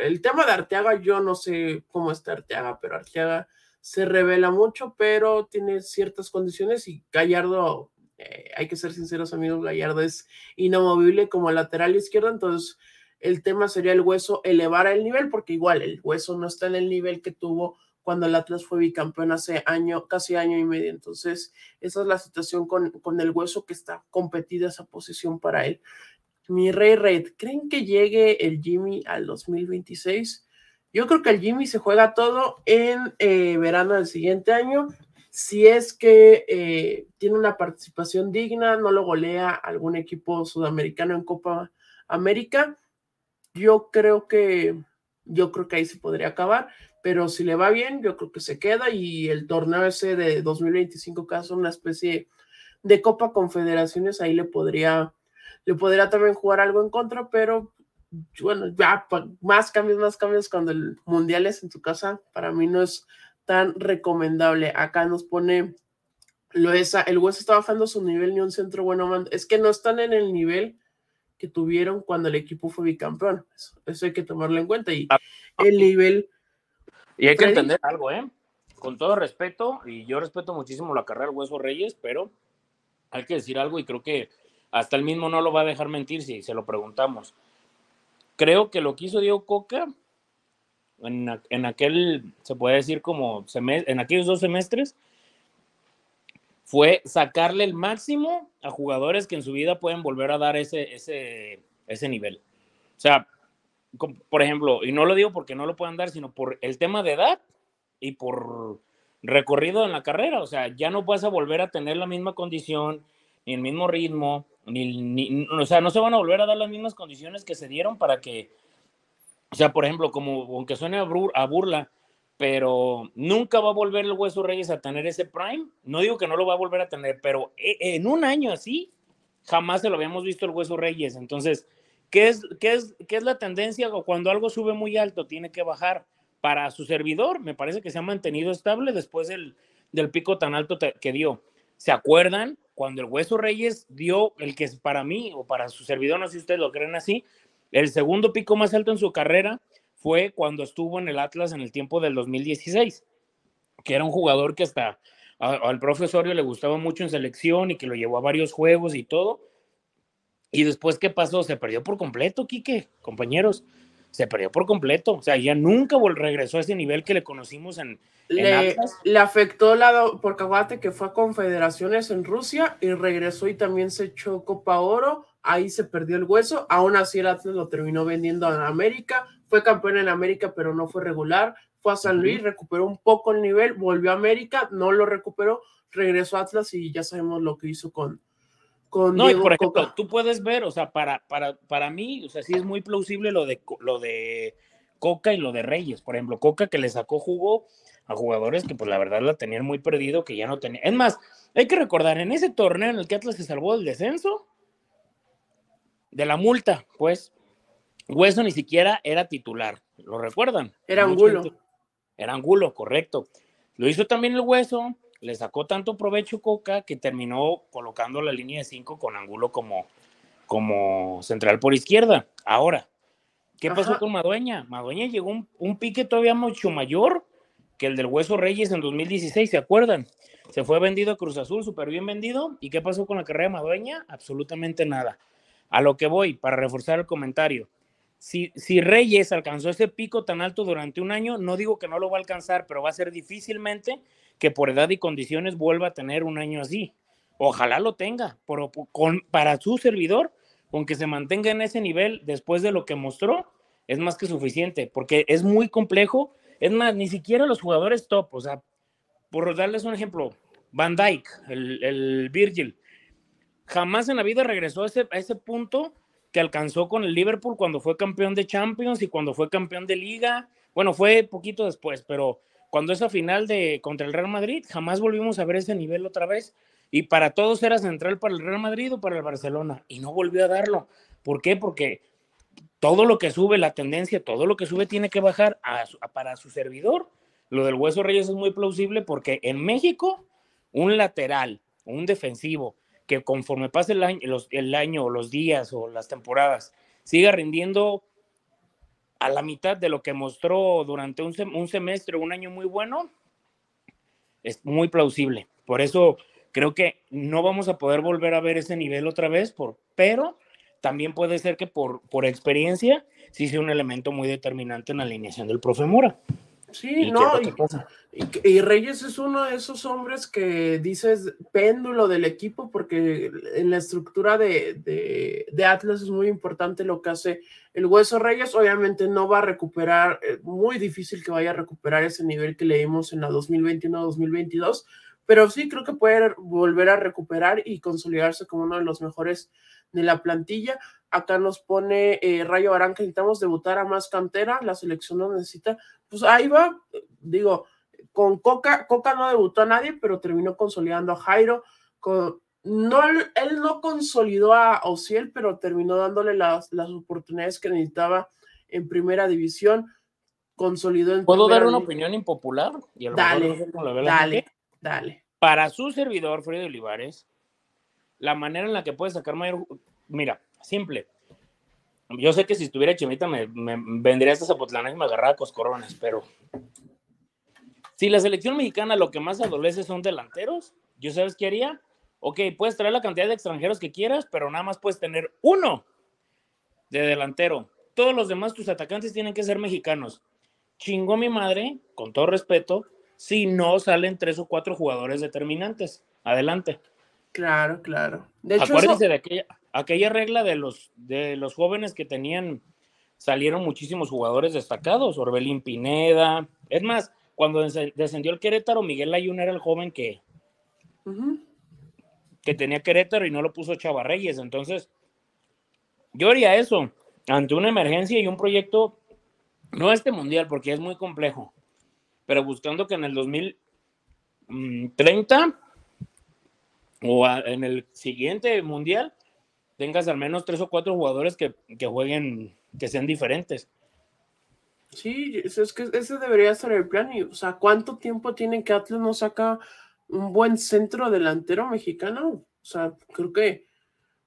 el tema de Arteaga, yo no sé cómo está Arteaga, pero Arteaga se revela mucho, pero tiene ciertas condiciones y Gallardo eh, hay que ser sinceros, amigos, Gallardo es inamovible como lateral izquierdo, entonces el tema sería el hueso elevar el nivel, porque igual el hueso no está en el nivel que tuvo cuando el Atlas fue bicampeón hace año, casi año y medio. Entonces, esa es la situación con, con el hueso que está competida esa posición para él. Mi rey Red, ¿creen que llegue el Jimmy al 2026? Yo creo que el Jimmy se juega todo en eh, verano del siguiente año si es que eh, tiene una participación digna, no lo golea algún equipo sudamericano en Copa América, yo creo que yo creo que ahí se podría acabar, pero si le va bien, yo creo que se queda y el torneo ese de 2025 caso una especie de Copa Confederaciones ahí le podría le podría también jugar algo en contra, pero bueno, ya más cambios, más cambios cuando el mundial es en tu casa, para mí no es tan recomendable. Acá nos pone Loesa, el hueso está bajando su nivel ni un centro bueno. Es que no están en el nivel que tuvieron cuando el equipo fue bicampeón. Eso, hay que tomarlo en cuenta. Y el nivel. Y hay que entender algo, ¿eh? Con todo respeto, y yo respeto muchísimo la carrera del Hueso Reyes, pero hay que decir algo y creo que hasta el mismo no lo va a dejar mentir si se lo preguntamos. Creo que lo que hizo Diego Coca en, aquel, se puede decir como en aquellos dos semestres, fue sacarle el máximo a jugadores que en su vida pueden volver a dar ese, ese, ese nivel. O sea, por ejemplo, y no lo digo porque no lo puedan dar, sino por el tema de edad y por recorrido en la carrera. O sea, ya no vas a volver a tener la misma condición, ni el mismo ritmo, ni, ni, o sea, no se van a volver a dar las mismas condiciones que se dieron para que o sea, por ejemplo, como aunque suene a, burla, pero nunca va a volver el Hueso Reyes a tener ese prime. No digo que no lo va a volver a tener, pero e, en un año así, jamás se lo habíamos visto el Hueso Reyes. Entonces, ¿qué es, qué es, qué es la tendencia? Cuando algo sube muy alto, tiene que bajar. Para su servidor, me parece que se ha mantenido estable después del, del pico tan alto que dio. ¿Se acuerdan? Cuando el Hueso Reyes dio el que es para mí o para su servidor, no sé si ustedes lo creen así, el segundo pico más alto en su carrera fue cuando estuvo en el Atlas en el tiempo del 2016, que era un jugador que hasta al profesorio le gustaba mucho en selección y que lo llevó a varios juegos y todo. Y después, ¿qué pasó? Se perdió por completo, Quique, compañeros. se perdió por completo. O sea, ya nunca regresó a ese nivel que le conocimos en. Le, le, afectó la porque aguante que fue a Confederaciones en Rusia y regresó y también se echó Copa Oro. Ahí se perdió el hueso. Aún así, el Atlas lo terminó vendiendo en América. Fue campeón en América, pero no fue regular. Fue a San Luis, recuperó un poco el nivel, volvió a América, no lo recuperó, regresó a Atlas y ya sabemos lo que hizo con, no, y por ejemplo, tú puedes ver, o sea, para, para, para mí, o sea, sí es muy plausible lo de, lo de Coca y lo de Reyes. Por ejemplo, Coca que le sacó jugo a jugadores que, pues la verdad, la tenían muy perdido, que ya no tenían. Es más, hay que recordar, en ese torneo en el que Atlas se salvó del descenso, de la multa, pues, Hueso ni siquiera era titular. ¿Lo recuerdan? Era Angulo. Era Angulo, correcto. Lo hizo también el Hueso le sacó tanto provecho Coca que terminó colocando la línea de 5 con Angulo como, como central por izquierda. Ahora, ¿qué pasó con Madueña? Madueña llegó un, un pique todavía mucho mayor que el del Hueso Reyes en 2016, ¿se acuerdan? Se fue vendido a Cruz Azul, súper bien vendido. ¿Y qué pasó con la carrera de Madueña? Absolutamente nada. A lo que voy, para reforzar el comentario. Si, si, Reyes alcanzó ese pico tan alto durante un año, no digo que no lo va a alcanzar, pero va a ser difícilmente que por edad y condiciones vuelva a tener un año así. Ojalá lo tenga, pero con, para su servidor, con que se mantenga en ese nivel después de lo que mostró, es más que suficiente, porque es muy complejo. Es más, ni siquiera los jugadores top, o sea, por darles un ejemplo, Van Dyke, el, Virgil, jamás en la vida regresó a ese, punto que alcanzó con el Liverpool cuando fue campeón de Champions y cuando fue campeón de Liga. Bueno, fue poquito después, pero cuando esa final de contra el Real Madrid, jamás volvimos a ver ese nivel otra vez. Y para todos era central para el Real Madrid o para el Barcelona. Y no volvió a darlo. ¿Por qué? Porque todo lo que sube, la tendencia, todo lo que sube tiene que bajar para su servidor. Lo del Hueso Reyes es muy plausible porque en México, un lateral, un defensivo, que conforme pase el año, los, el año, los días o las temporadas, siga rindiendo a la mitad de lo que mostró durante un, un semestre, un año muy bueno, es muy plausible. Por eso creo que no vamos a poder volver a ver ese nivel otra vez, por, pero también puede ser que por, por experiencia sí sea un elemento muy determinante en la alineación del profe Mora. Sí, no, y, Reyes es uno de esos hombres que dices péndulo del equipo, porque en la estructura de, de, Atlas es muy importante lo que hace el Hueso Reyes. Obviamente no va a recuperar, eh, muy difícil que vaya a recuperar ese nivel que leímos en la 2021-2022, pero sí creo que puede volver a recuperar y consolidarse como uno de los mejores de la plantilla. Acá nos pone eh, Rayo Aranca, necesitamos debutar a más cantera, la selección no necesita. Pues ahí va, digo, con Coca, Coca no debutó a nadie, pero terminó consolidando a Jairo. Con, no, él no consolidó a Ociel, pero terminó dándole las, las oportunidades que necesitaba en primera división. Consolidó en ¿Puedo dar una opinión impopular? Y dale, dale, dale. Para su servidor, Freddy Olivares, la manera en la que puede sacar mayor. Mira, simple. Yo sé que si estuviera Chimita me, vendría hasta Zapotlán y me agarraba coscorrones, pero si la selección mexicana lo que más adolece son delanteros, ¿yo sabes qué haría? Ok, puedes traer la cantidad de extranjeros que quieras, pero nada más puedes tener uno de delantero. Todos los demás, tus atacantes tienen que ser mexicanos. Chingo mi madre, con todo respeto, si no salen tres o cuatro jugadores determinantes. Adelante. Claro, claro. De hecho, Acuérdense de aquella, aquella regla de los, de los jóvenes que tenían, salieron muchísimos jugadores destacados, Orbelín Pineda. Es más, cuando descendió el Querétaro, Miguel Ayun era el joven que, que tenía Querétaro y no lo puso Chava Reyes. Entonces, yo haría eso ante una emergencia y un proyecto, no este mundial, porque es muy complejo, pero buscando que en el 2030 o en el siguiente mundial tengas al menos tres o cuatro jugadores que, jueguen, que sean diferentes. Sí, es que ese debería ser el plan. Y, o sea, ¿cuánto tiempo tiene que Atlas no saca un buen centro delantero mexicano? O sea, creo que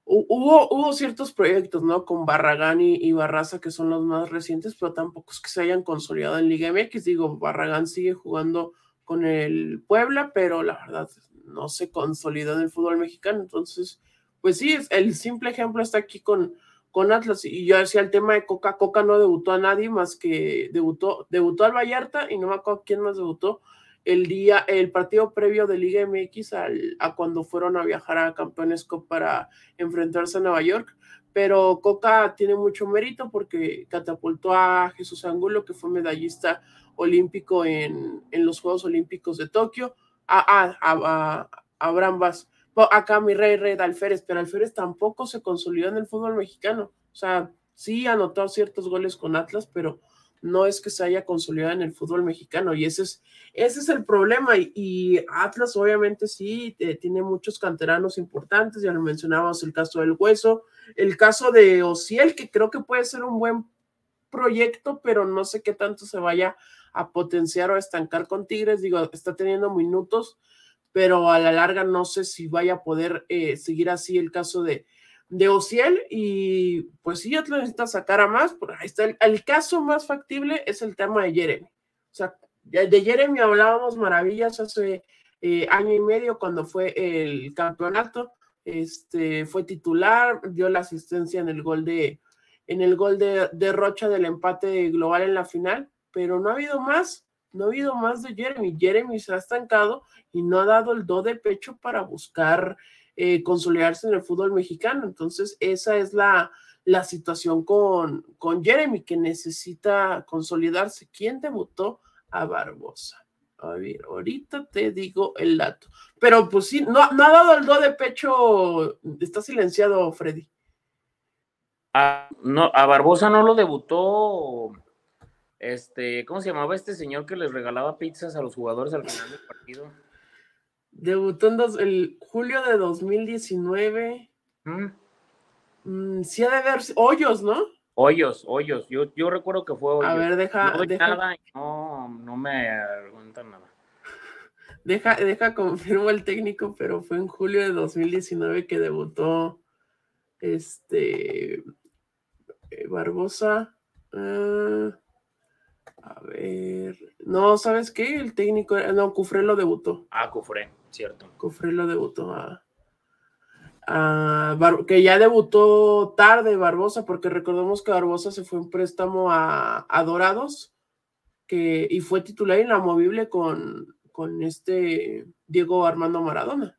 hubo, hubo ciertos proyectos, ¿no? Con Barragán y, Barraza, que son los más recientes, pero tampoco es que se hayan consolidado en Liga MX. Digo, Barragán sigue jugando con el Puebla, pero la verdad no se consolidó en el fútbol mexicano. Entonces, pues sí, el simple ejemplo está aquí con, con Atlas. Y yo decía el tema de Coca, Coca no debutó a nadie más que debutó, debutó al Vallarta y no me acuerdo quién más debutó el día, el partido previo de Liga MX a cuando fueron a viajar a Campeones Cup para enfrentarse a Nueva York. Pero Coca tiene mucho mérito porque catapultó a Jesús Angulo, que fue medallista olímpico en, los Juegos Olímpicos de Tokio, a, a, a, a Abraham acá mi rey Red Alférez, pero Alférez tampoco se consolidó en el fútbol mexicano. O sea, sí anotó ciertos goles con Atlas, pero no es que se haya consolidado en el fútbol mexicano y ese es, ese es el problema y, Atlas obviamente sí eh, tiene muchos canteranos importantes, ya lo mencionábamos el caso del Hueso, el caso de Ociel que creo que puede ser un buen proyecto, pero no sé qué tanto se vaya a potenciar o estancar con Tigres, digo, está teniendo minutos, pero a la larga no sé si vaya a poder eh, seguir así el caso de, de Ociel y pues sí, Atlas necesita sacar a más, por ahí está el, caso más factible es el tema de Jeremy. O sea, de, Jeremy hablábamos maravillas hace eh, año y medio cuando fue el campeonato, este, fue titular, dio la asistencia en el gol de en el gol de, de Rocha del empate global en la final, pero no ha habido más no ha habido más de Jeremy. Jeremy se ha estancado y no ha dado el do de pecho para buscar eh, consolidarse en el fútbol mexicano. Entonces, esa es la, la situación con, con Jeremy, que necesita consolidarse. ¿Quién debutó? A Barbosa. A ver, ahorita te digo el dato. Pero pues sí, no, no ha dado el do de pecho. Está silenciado, Freddy. Ah, no, a Barbosa no lo debutó este, ¿cómo se llamaba este señor que les regalaba pizzas a los jugadores al final del partido? Debutó en el julio de 2019. ¿Mm? Mm, sí, ha de haber hoyos, ¿no? Hoyos, hoyos. Yo, yo recuerdo que fue hoyos. A ver, deja. No, deja... Nada, no, no me aguantan nada. Deja, deja, confirmo el técnico, pero fue en julio de 2019 que debutó este eh, Barbosa. Uh, a ver. No, ¿sabes qué? El técnico. No, Cufré lo debutó. Ah, Cufré, cierto. Cufré lo debutó a. que ya debutó tarde Barbosa, porque recordemos que Barbosa se fue en préstamo a, Dorados que, y fue titular inamovible con, con este Diego Armando Maradona.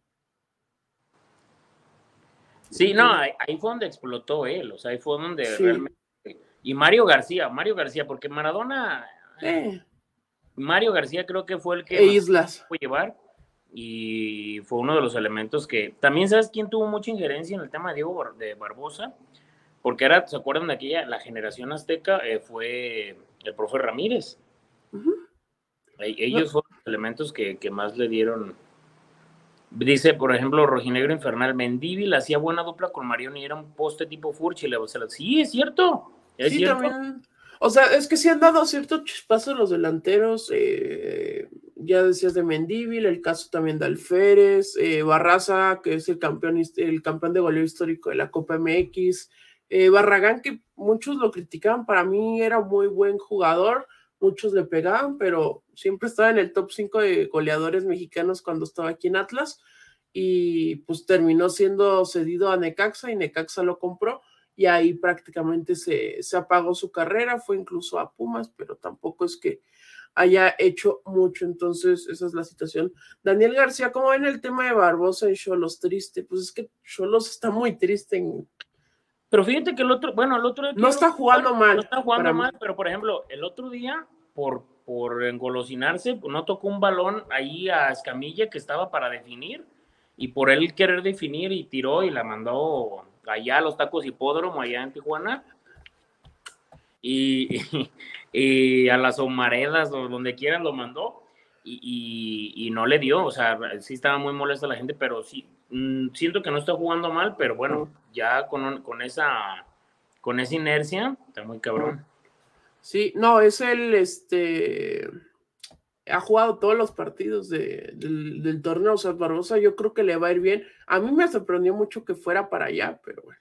Sí, no, ahí, fue donde explotó él, o sea, ahí fue donde realmente. Y Mario García, Mario García, porque Maradona Mario García creo que fue el que e Islas. fue llevar y fue uno de los elementos que también sabes quién tuvo mucha injerencia en el tema de Diego de Barbosa, porque era, ¿se acuerdan de aquella, la generación azteca? Eh, fue el profe Ramírez. E, ellos fueron los elementos que, más le dieron. Dice, por ejemplo, Rojinegro Infernal, Mendívil hacía buena dupla con Marioni, era un poste tipo Furchi. Sí, es cierto. Es cierto. O sea, es que sí han dado ciertos chispazos los delanteros. Eh, ya decías de Mendíbil, el caso también de Alférez, eh, Barraza, que es el campeón, el campeón de goleo histórico de la Copa MX. Eh, Barragán, que muchos lo criticaban, para mí era muy buen jugador, muchos le pegaban, pero siempre estaba en el top 5 de goleadores mexicanos cuando estaba aquí en Atlas. Y pues terminó siendo cedido a Necaxa y Necaxa lo compró y ahí prácticamente se, apagó su carrera, fue incluso a Pumas, pero tampoco es que haya hecho mucho, entonces esa es la situación. Daniel García, ¿cómo ven el tema de Barbosa y Cholos triste? Pues es que Cholos está muy triste. Pero fíjate que el otro, bueno, el otro día... No está jugando mal. No está jugando mal, pero por ejemplo, el otro día, por, por engolosinarse, no tocó un balón ahí a Escamilla que estaba para definir, y por él querer definir y tiró y la mandó allá a los tacos hipódromo, allá en Tijuana, y, y, a las Omaredas o donde quieran lo mandó, y, y, no le dio, o sea, sí estaba muy molesta la gente, pero sí, mm, siento que no está jugando mal, pero bueno, ya con, con esa con esa inercia, está muy cabrón. Sí, no, es el, este, ha jugado todos los partidos del, torneo, o sea, Barbosa yo creo que le va a ir bien. A mí me sorprendió mucho que fuera para allá, pero bueno,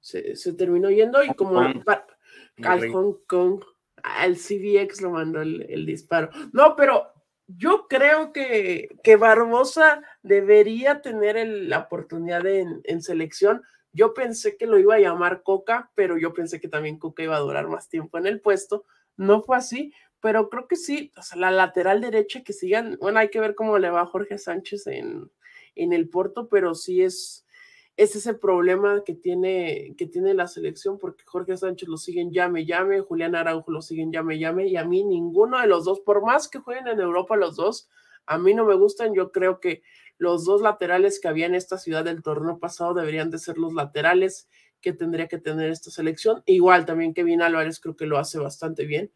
se, terminó yendo y como al Hong Kong, al CBX lo mandó el, disparo. No, pero yo creo que, que Barbosa debería tener la oportunidad en, selección. Yo pensé que lo iba a llamar Coca, pero yo pensé que también Coca iba a durar más tiempo en el puesto. No fue así, pero creo que sí, o sea, la lateral derecha que sigan, bueno, hay que ver cómo le va Jorge Sánchez en, en el Porto, pero sí es, es ese problema que tiene, que tiene la selección, porque Jorge Sánchez lo siguen llame, llame, Julián Araujo lo siguen llame, llame, y a mí ninguno de los dos, por más que jueguen en Europa los dos, a mí no me gustan, yo creo que los dos laterales que había en esta ciudad del torneo pasado deberían de ser los laterales que tendría que tener esta selección. Igual también Kevin Álvarez creo que lo hace bastante bien,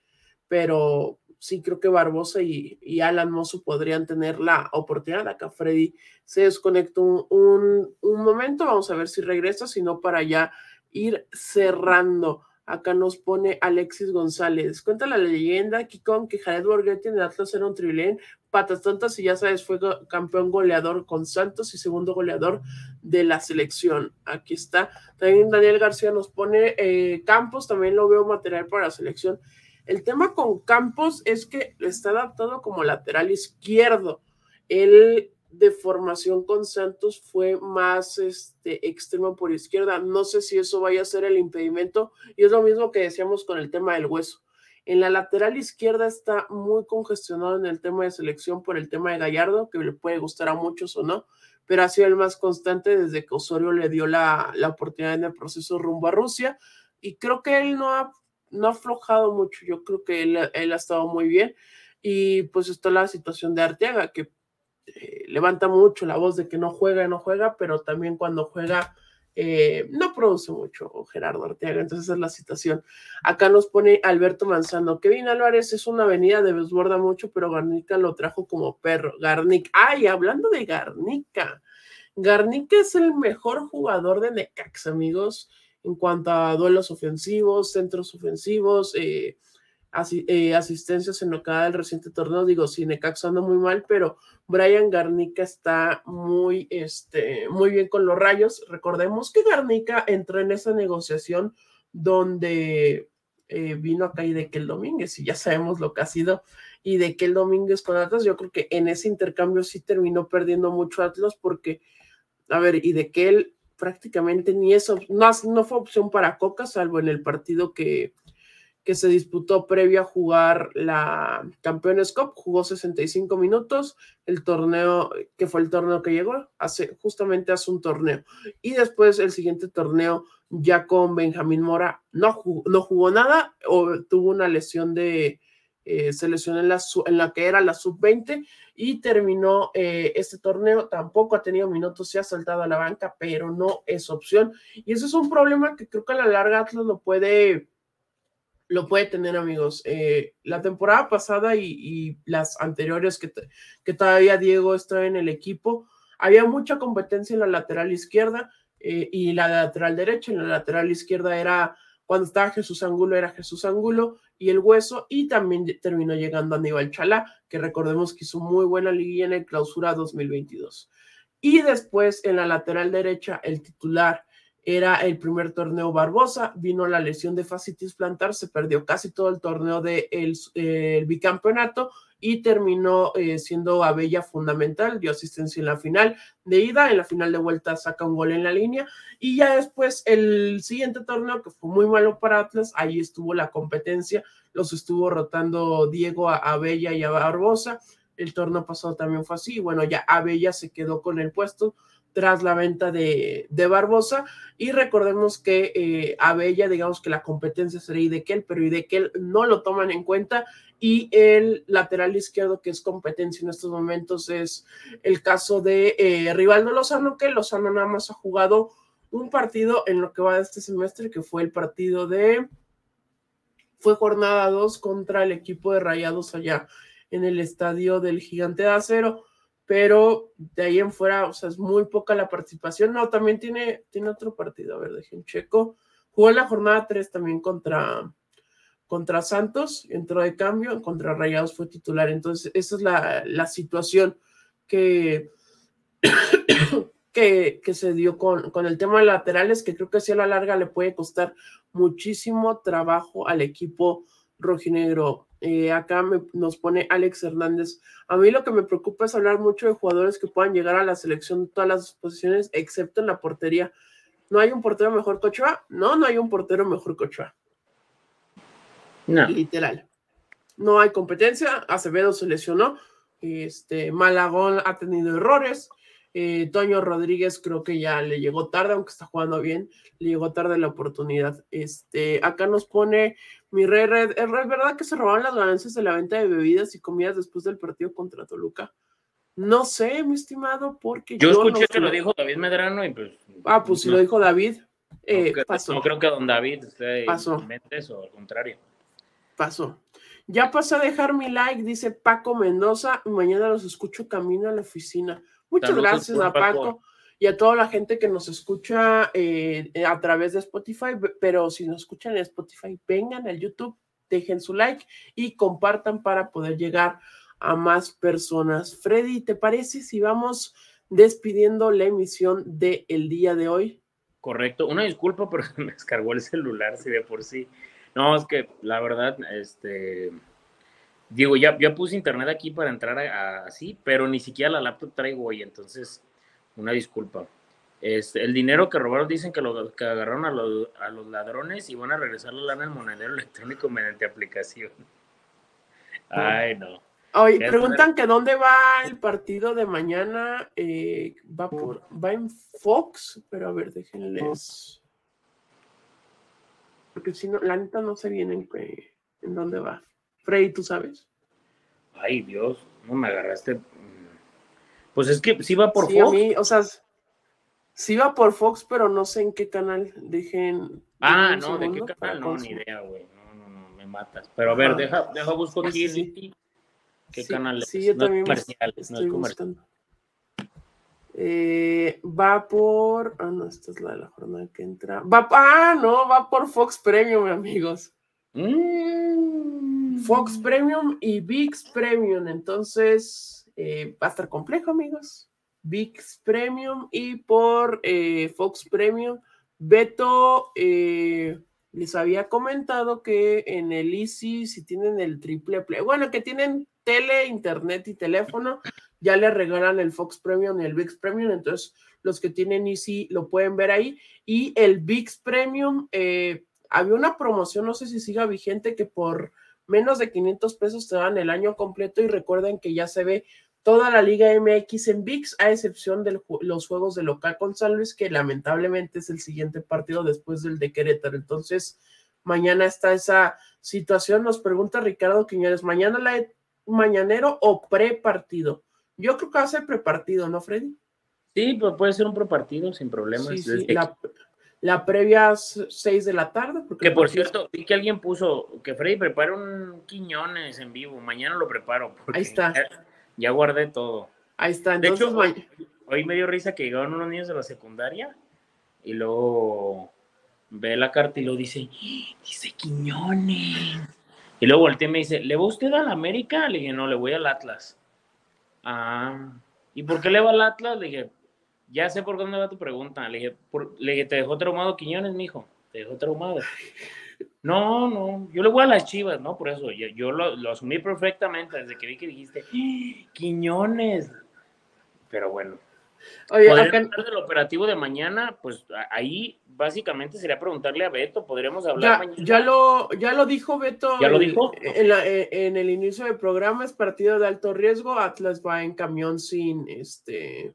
pero sí creo que Barbosa y, Alan Mozo podrían tener la oportunidad. Acá Freddy se desconectó un, un, momento, vamos a ver si regresa, sino para ya ir cerrando. Acá nos pone Alexis González. Cuenta la leyenda, Kikón, que Jared Borghetti en Atlas era un trilén, patas tontas y ya sabes, fue campeón goleador con Santos y segundo goleador de la selección. Aquí está. También Daniel García nos pone eh, Campos, también lo veo material para la selección. El tema con Campos es que está adaptado como lateral izquierdo. El de formación con Santos fue más este, extremo por izquierda. No sé si eso vaya a ser el impedimento. Y es lo mismo que decíamos con el tema del hueso. En la lateral izquierda está muy congestionado en el tema de selección por el tema de Gallardo, que le puede gustar a muchos o no, pero ha sido el más constante desde que Osorio le dio la, la oportunidad en el proceso rumbo a Rusia. Y creo que él no ha, no ha aflojado mucho. Yo creo que él, él ha estado muy bien. Y pues está la situación de Arteaga, que eh, levanta mucho la voz de que no juega, no juega, pero también cuando juega eh, no produce mucho Gerardo Arteaga, entonces esa es la situación. Acá nos pone Alberto Manzano, Kevin Álvarez es una avenida de desborda mucho, pero Garnica lo trajo como perro. Garnica, ay, hablando de Garnica, Garnica es el mejor jugador de Necax, amigos, en cuanto a duelos ofensivos, centros ofensivos, eh, eh, asistencias en lo que da el reciente torneo. Digo, sí, anda muy mal, pero Brian Garnica está muy, este, muy bien con los rayos. Recordemos que Garnica entró en esa negociación donde eh, vino acá y de que el Domínguez, y ya sabemos lo que ha sido, y de que el Domínguez con Atlas, yo creo que en ese intercambio sí terminó perdiendo mucho Atlas porque, a ver, y de que prácticamente ni eso, no, no fue opción para Coca, salvo en el partido que, que se disputó previo a jugar la Campeones Cup, jugó 65 minutos, el torneo, que fue el torneo que llegó, hace, justamente hace un torneo. Y después el siguiente torneo, ya con Benjamín Mora, no no jugó nada, o tuvo una lesión de, eh, se lesionó en la, en la que era la sub-20 y terminó eh, este torneo, tampoco ha tenido minutos, se ha saltado a la banca, pero no es opción. Y eso es un problema que creo que a la larga Atlas lo puede lo puede tener, amigos. Eh, la temporada pasada y, las anteriores que, que, todavía Diego está en el equipo, había mucha competencia en la lateral izquierda eh, y la lateral derecha. En la lateral izquierda era, cuando estaba Jesús Angulo, era Jesús Angulo y el hueso, y también terminó llegando Aníbal Chalá, que recordemos que hizo muy buena liguilla en el clausura 2022. Y después en la lateral derecha, el titular era el primer torneo Barbosa, vino la lesión de fascitis plantar, se perdió casi todo el torneo del de bicampeonato y terminó eh, siendo Abella fundamental, dio asistencia en la final de ida, en la final de vuelta saca un gol en la línea y ya después el siguiente torneo que fue muy malo para Atlas, ahí estuvo la competencia, los estuvo rotando Diego a Abella y a Barbosa, el torneo pasado también fue así, bueno, ya Abella se quedó con el puesto, tras la venta de, Barbosa. Y recordemos que eh, Abella, digamos que la competencia sería Idequel, pero Idequel no lo toman en cuenta. Y el lateral izquierdo, que es competencia en estos momentos, es el caso de eh, Rivaldo Lozano, que Lozano nada más ha jugado un partido en lo que va de este semestre, que fue el partido de. Fue jornada 2 contra el equipo de Rayados allá en el estadio del Gigante de Acero pero de ahí en fuera, o sea, es muy poca la participación. No, también tiene, tiene otro partido, a ver, dejen checo. Jugó en la jornada 3 también contra, contra Santos, entró de cambio, contra Rayados fue titular. Entonces, esa es la, situación que, que, que, se dio con, con el tema de laterales, que creo que si a la larga le puede costar muchísimo trabajo al equipo rojinegro. Eh, acá nos pone Alex Hernández. A mí lo que me preocupa es hablar mucho de jugadores que puedan llegar a la selección de todas las posiciones, excepto en la portería. ¿No hay un portero mejor que Ochoa? No, no hay un portero mejor que Ochoa. No. Literal. No hay competencia. Acevedo se lesionó. Este, Malagón ha tenido errores. Eh, Toño Rodríguez creo que ya le llegó tarde, aunque está jugando bien, le llegó tarde la oportunidad. Este, acá nos pone mi rey red, ¿es verdad que se robaron las ganancias de la venta de bebidas y comidas después del partido contra Toluca? No sé, mi estimado, porque yo, escuché que lo dijo David Medrano y pues. Ah, pues si lo dijo David, eh, no, pasó. No creo que don David esté pasó. eso, al contrario. Pasó. Ya pasó a dejar mi like, dice Paco Mendoza. Mañana los escucho camino a la oficina. Muchas gracias a Paco, y a toda la gente que nos escucha eh, a través de Spotify, pero si nos escuchan en Spotify, vengan al YouTube, dejen su like y compartan para poder llegar a más personas. Freddy, ¿te parece si vamos despidiendo la emisión del el día de hoy? Correcto, una disculpa, pero me descargó el celular, si de por sí. No, es que la verdad, este, digo, ya, ya puse internet aquí para entrar así, pero ni siquiera la laptop traigo hoy, entonces, una disculpa. Este, el dinero que robaron dicen que lo que agarraron a los, a los ladrones y van a regresar la lana al monedero electrónico mediante aplicación. Ay, no. Oye, preguntan que dónde va el partido de mañana. Eh, va por, va en Fox, pero a ver, déjenles. Porque si no, la neta no sé bien en, en dónde va. Frey, ¿tú sabes? Ay, Dios, no me agarraste. Pues es que sí va por sí, Fox. A mí, o sea, sí va por Fox, pero no sé en qué canal. Dejen. Ah, no, ¿de qué canal? No, ni idea, güey. No, no, no, me matas. Pero a ver, ah, deja, deja busco aquí. Sí, ¿Qué canal es? Sí, yo no también comercial, estoy no es Eh, va por. Ah, no, esta es la de la jornada que entra. Va, ah, no, va por Fox Premium, amigos. Mm. Fox Premium y VIX Premium. Entonces, eh, va a estar complejo, amigos. VIX Premium y por eh, Fox Premium. Beto eh, les había comentado que en el Easy, si tienen el triple play, bueno, que tienen tele, internet y teléfono, ya le regalan el Fox Premium y el VIX Premium. Entonces, los que tienen Easy lo pueden ver ahí. Y el VIX Premium, eh, había una promoción, no sé si siga vigente, que por menos de 500 pesos te dan el año completo. Y recuerden que ya se ve toda la Liga MX en VIX, a excepción de los juegos de local con San Luis, que lamentablemente es el siguiente partido después del de Querétaro. Entonces, mañana está esa situación. Nos pregunta Ricardo Quiñones, ¿mañana la mañanero o pre-partido? Yo creo que va a ser pre-partido, ¿no, Freddy? Sí, pues puede ser un pre-partido sin problemas. Sí, La, la, previa 6 de la tarde. Porque que por cierto, vi que alguien puso que Freddy prepara un Quiñones en vivo. Mañana lo preparo. Ahí está. Ya guardé todo. Ahí está. de hecho, hoy, me dio risa que llegaron unos niños de la secundaria y luego ve la carta y lo dice, dice Quiñones. Y luego volteé y me dice, ¿le va usted al América? Le dije, no, le voy al Atlas. Ah, ¿y por qué le va al Atlas? Le dije, ya sé por dónde va tu pregunta. Le dije, le dije ¿te dejó traumado Quiñones, mijo? ¿Te dejó traumado? No, no, yo le voy a las chivas, ¿no? Por eso, yo, lo, asumí perfectamente desde que vi que dijiste, ¡Ah, Quiñones. Pero bueno. Oye, acá... del operativo de mañana, pues ahí básicamente sería preguntarle a Beto, podríamos hablar ya, mañana. Ya lo, ya lo dijo Beto. ¿Ya lo dijo? En, en, el inicio del programa es partido de alto riesgo, Atlas va en camión sin, este,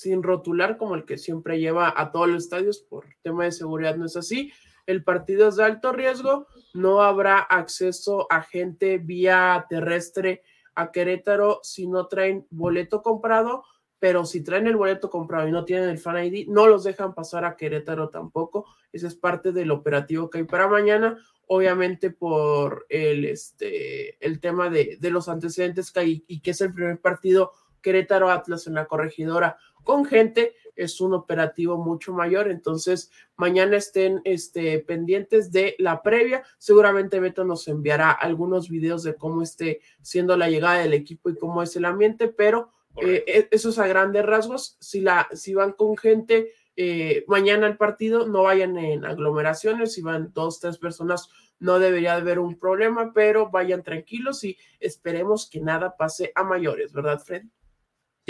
sin rotular como el que siempre lleva a todos los estadios por tema de seguridad, no es así el partido es de alto riesgo, no habrá acceso a gente vía terrestre a Querétaro si no traen boleto comprado, pero si traen el boleto comprado y no tienen el fan ID, no los dejan pasar a Querétaro tampoco. Ese es parte del operativo que hay para mañana, obviamente por el, este, el tema de, de los antecedentes que hay y que es el primer partido Querétaro Atlas en la corregidora con gente, es un operativo mucho mayor. Entonces, mañana estén este, pendientes de la previa. Seguramente Beto nos enviará algunos videos de cómo esté siendo la llegada del equipo y cómo es el ambiente, pero eh, e, eso es a grandes rasgos. Si, la, si van con gente eh, mañana al partido, no vayan en aglomeraciones. Si van dos, tres personas, no debería haber un problema, pero vayan tranquilos y esperemos que nada pase a mayores, ¿verdad, Fred?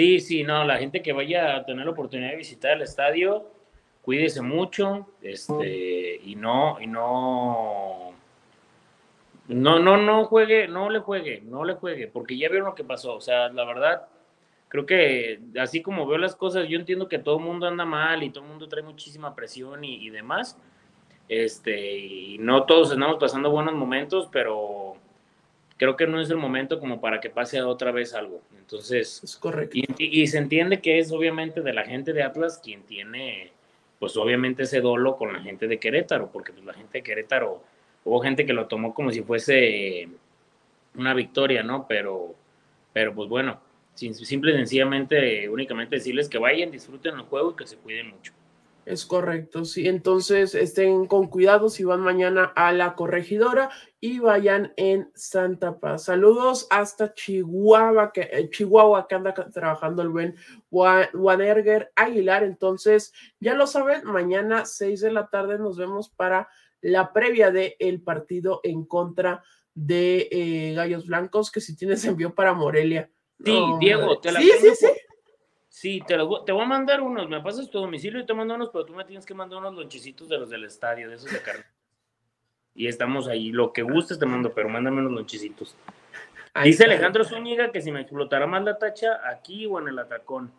Sí, sí, no, la gente que vaya a tener la oportunidad de visitar el estadio, cuídese mucho, este, y no, y no, no, no, no juegue, no le juegue, no le juegue, porque ya vieron lo que pasó, o sea, la verdad, creo que así como veo las cosas, yo entiendo que todo el mundo anda mal y todo el mundo trae muchísima presión y, y demás, este, y no todos estamos pasando buenos momentos, pero creo que no es el momento como para que pase otra vez algo. Entonces, es correcto. Y, y, se entiende que es obviamente de la gente de Atlas quien tiene, pues obviamente ese dolo con la gente de Querétaro, porque pues, la gente de Querétaro, hubo gente que lo tomó como si fuese una victoria, ¿no? Pero, pero pues bueno, simple y sencillamente, únicamente decirles que vayan, disfruten el juego y que se cuiden mucho. Es correcto, sí. Entonces estén con cuidado si van mañana a la corregidora y vayan en Santa Paz. Saludos hasta Chihuahua, que, eh, Chihuahua, que anda trabajando el buen Wanerger Aguilar. Entonces, ya lo saben, mañana 6 de la tarde nos vemos para la previa del el partido en contra de eh, Gallos Blancos, que si tienes envío para Morelia. Sí, Diego, te la sí, sí, sí. Sí, te, lo, te voy a mandar unos, me pasas tu domicilio y te mando unos, pero tú me tienes que mandar unos lonchecitos de los del estadio, de esos de carne. Y estamos ahí, lo que gustes te mando, pero mándame unos lonchecitos. Ahí Dice Alejandro Zúñiga que si me explotará más la tacha aquí o en el atracón.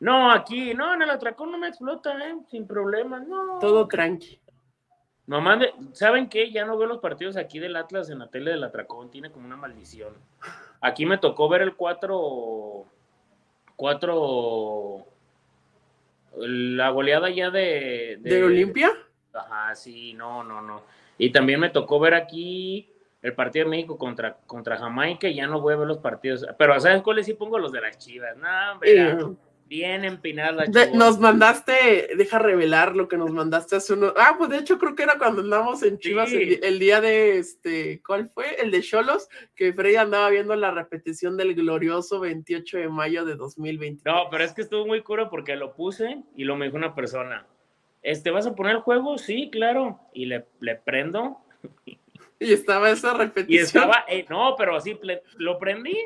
No, aquí, no, en el atracón no me explota, ¿eh? sin problema, no. Todo tranqui. No mande, ¿saben qué? Ya no veo los partidos aquí del Atlas en la tele del atracón, tiene como una maldición. Aquí me tocó ver el 4 cuatro. La goleada ya de. ¿De, Olimpia? Ajá, sí, no, no, no. Y también me tocó ver aquí el partido de México contra, contra Jamaica, ya no voy a ver los partidos. Pero ¿sabes cuáles sí pongo? Los de las chivas. No, hombre, Bien empinada Nos mandaste, deja revelar lo que nos mandaste hace uno. Ah, pues de hecho creo que era cuando andamos en Chivas el, día de este, ¿cuál fue? El de Cholos, que Freddy andaba viendo la repetición del glorioso 28 de mayo de 2020. No, pero es que estuvo muy curo porque lo puse y lo me dijo una persona. Este, ¿vas a poner el juego? Sí, claro. Y le, le prendo. Y estaba esa repetición. Y estaba, eh, no, pero así lo prendí.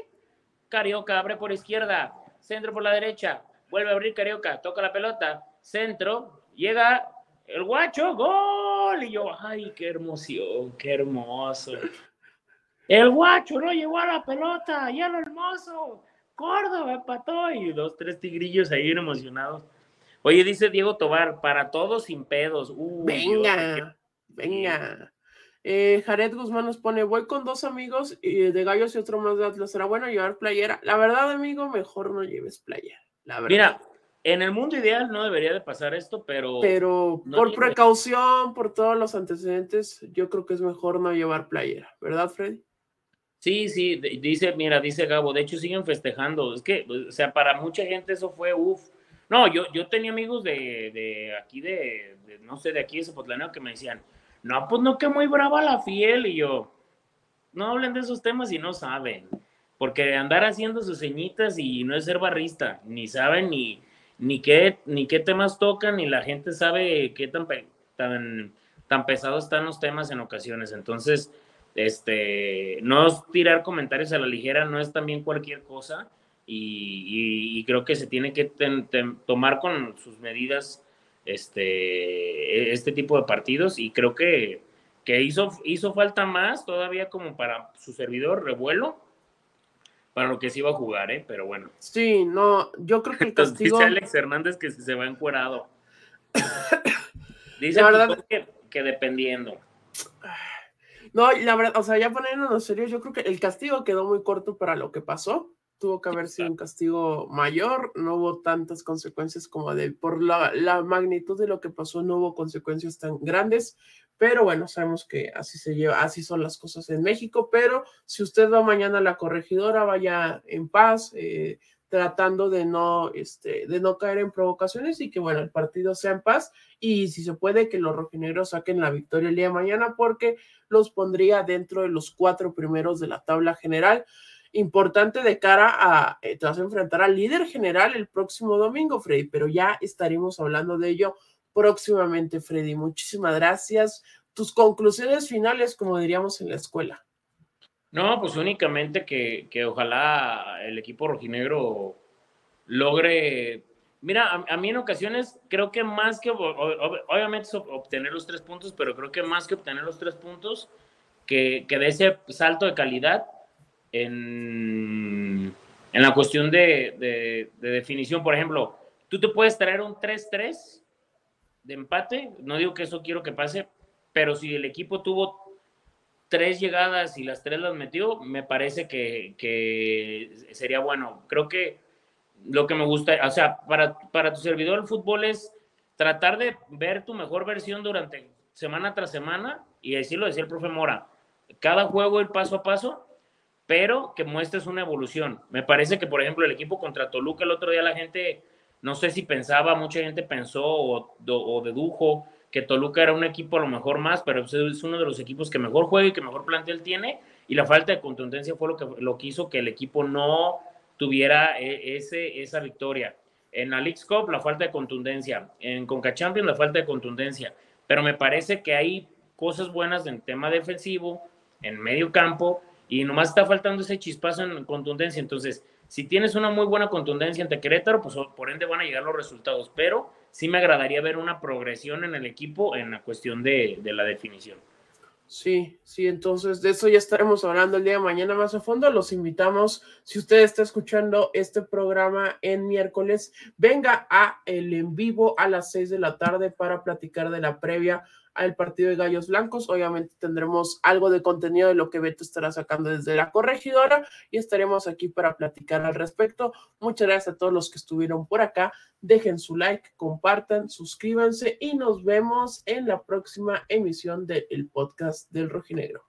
Carioca, abre por izquierda, centro por la derecha, vuelve a abrir Carioca, toca la pelota, centro, llega el guacho, gol. Y yo, ay, qué emoción, qué hermoso. El guacho no llegó a la pelota, ya lo hermoso. Córdoba empató y dos, tres tigrillos ahí bien emocionados. Oye, dice Diego Tobar, para todos sin pedos. venga, venga. Eh, Jared Guzmán nos pone, voy con dos amigos de Gallos y otro más de Atlas. ¿Será bueno llevar playera? La verdad, amigo, mejor no lleves playera. Mira, en el mundo ideal no debería de pasar esto, pero... Pero por precaución, por todos los antecedentes, yo creo que es mejor no llevar playera, ¿verdad, Freddy? Sí, sí, dice, mira, dice Gabo, de hecho siguen festejando. Es que, o sea, para mucha gente eso fue uff. No, yo, yo tenía amigos de, de aquí, de, no sé, de aquí de Zapotlaneo que me decían, no, pues no, que muy brava la fiel. Y yo, no hablen de esos temas y no saben porque andar haciendo sus ceñitas y no es ser barrista, ni saben ni, ni, qué, ni qué temas tocan, ni la gente sabe qué tan, tan, tan pesados están los temas en ocasiones. Entonces, este, no tirar comentarios a la ligera no es también cualquier cosa y, creo que se tiene que tomar con sus medidas este, este tipo de partidos y creo que, que hizo, hizo falta más todavía como para su servidor revuelo para lo que se iba a jugar, ¿eh? Pero bueno. Sí, no, yo creo que el castigo... Dice Alex Hernández que se va encuerado. Dice la verdad... que, dependiendo. No, la verdad, o sea, ya poniéndonos serios, yo creo que el castigo quedó muy corto para lo que pasó. Tuvo que haber sido un castigo mayor, no hubo tantas consecuencias como de, por la, la magnitud de lo que pasó, no hubo consecuencias tan grandes, pero bueno, sabemos que así se lleva, así son las cosas en México, pero si usted va mañana a la corregidora, vaya en paz, eh, tratando de no, este, de no caer en provocaciones y que bueno, el partido sea en paz y si se puede que los rojinegros saquen la victoria el día de mañana porque los pondría dentro de los cuatro primeros de la tabla general. Importante de cara a, eh, te vas a enfrentar al líder general el próximo domingo, Freddy, pero ya estaremos hablando de ello próximamente, Freddy. Muchísimas gracias. Tus conclusiones finales, como diríamos en la escuela. No, pues únicamente que, ojalá el equipo rojinegro logre Mira, a, mí en ocasiones creo que más que, obviamente obtener los tres puntos, pero creo que más que obtener los tres puntos, que, que de ese salto de calidad en, en la cuestión de, de, definición, por ejemplo, tú te puedes traer un 3-3 de empate, no digo que eso quiero que pase, pero si el equipo tuvo tres llegadas y las tres las metió, me parece que, que sería bueno. Creo que lo que me gusta, o sea, para, para tu servidor el fútbol es tratar de ver tu mejor versión durante semana tras semana y decirlo, decía el profe Mora, cada juego el paso a paso, pero que muestres una evolución. Me parece que, por ejemplo, el equipo contra Toluca el otro día la gente, no sé si pensaba, mucha gente pensó o, dedujo que Toluca era un equipo a lo mejor más, pero es uno de los equipos que mejor juega y que mejor plantel tiene, y la falta de contundencia fue lo que, lo que hizo que el equipo no tuviera e, ese, esa victoria. En la League Cup la falta de contundencia, en Conca Champions la falta de contundencia, pero me parece que hay cosas buenas en tema defensivo, en medio campo, y nomás está faltando ese chispazo en contundencia. Entonces, si tienes una muy buena contundencia ante Querétaro, pues por ende van a llegar los resultados, pero sí me agradaría ver una progresión en el equipo en la cuestión de, la definición. Sí, sí, entonces de eso ya estaremos hablando el día de mañana más a fondo. Los invitamos, si usted está escuchando este programa en miércoles, venga a el en vivo a las seis de la tarde para platicar de la previa al partido de Gallos Blancos. Obviamente tendremos algo de contenido de lo que Beto estará sacando desde la corregidora y estaremos aquí para platicar al respecto. Muchas gracias a todos los que estuvieron por acá. Dejen su like, compartan, suscríbanse y nos vemos en la próxima emisión del podcast del Rojinegro.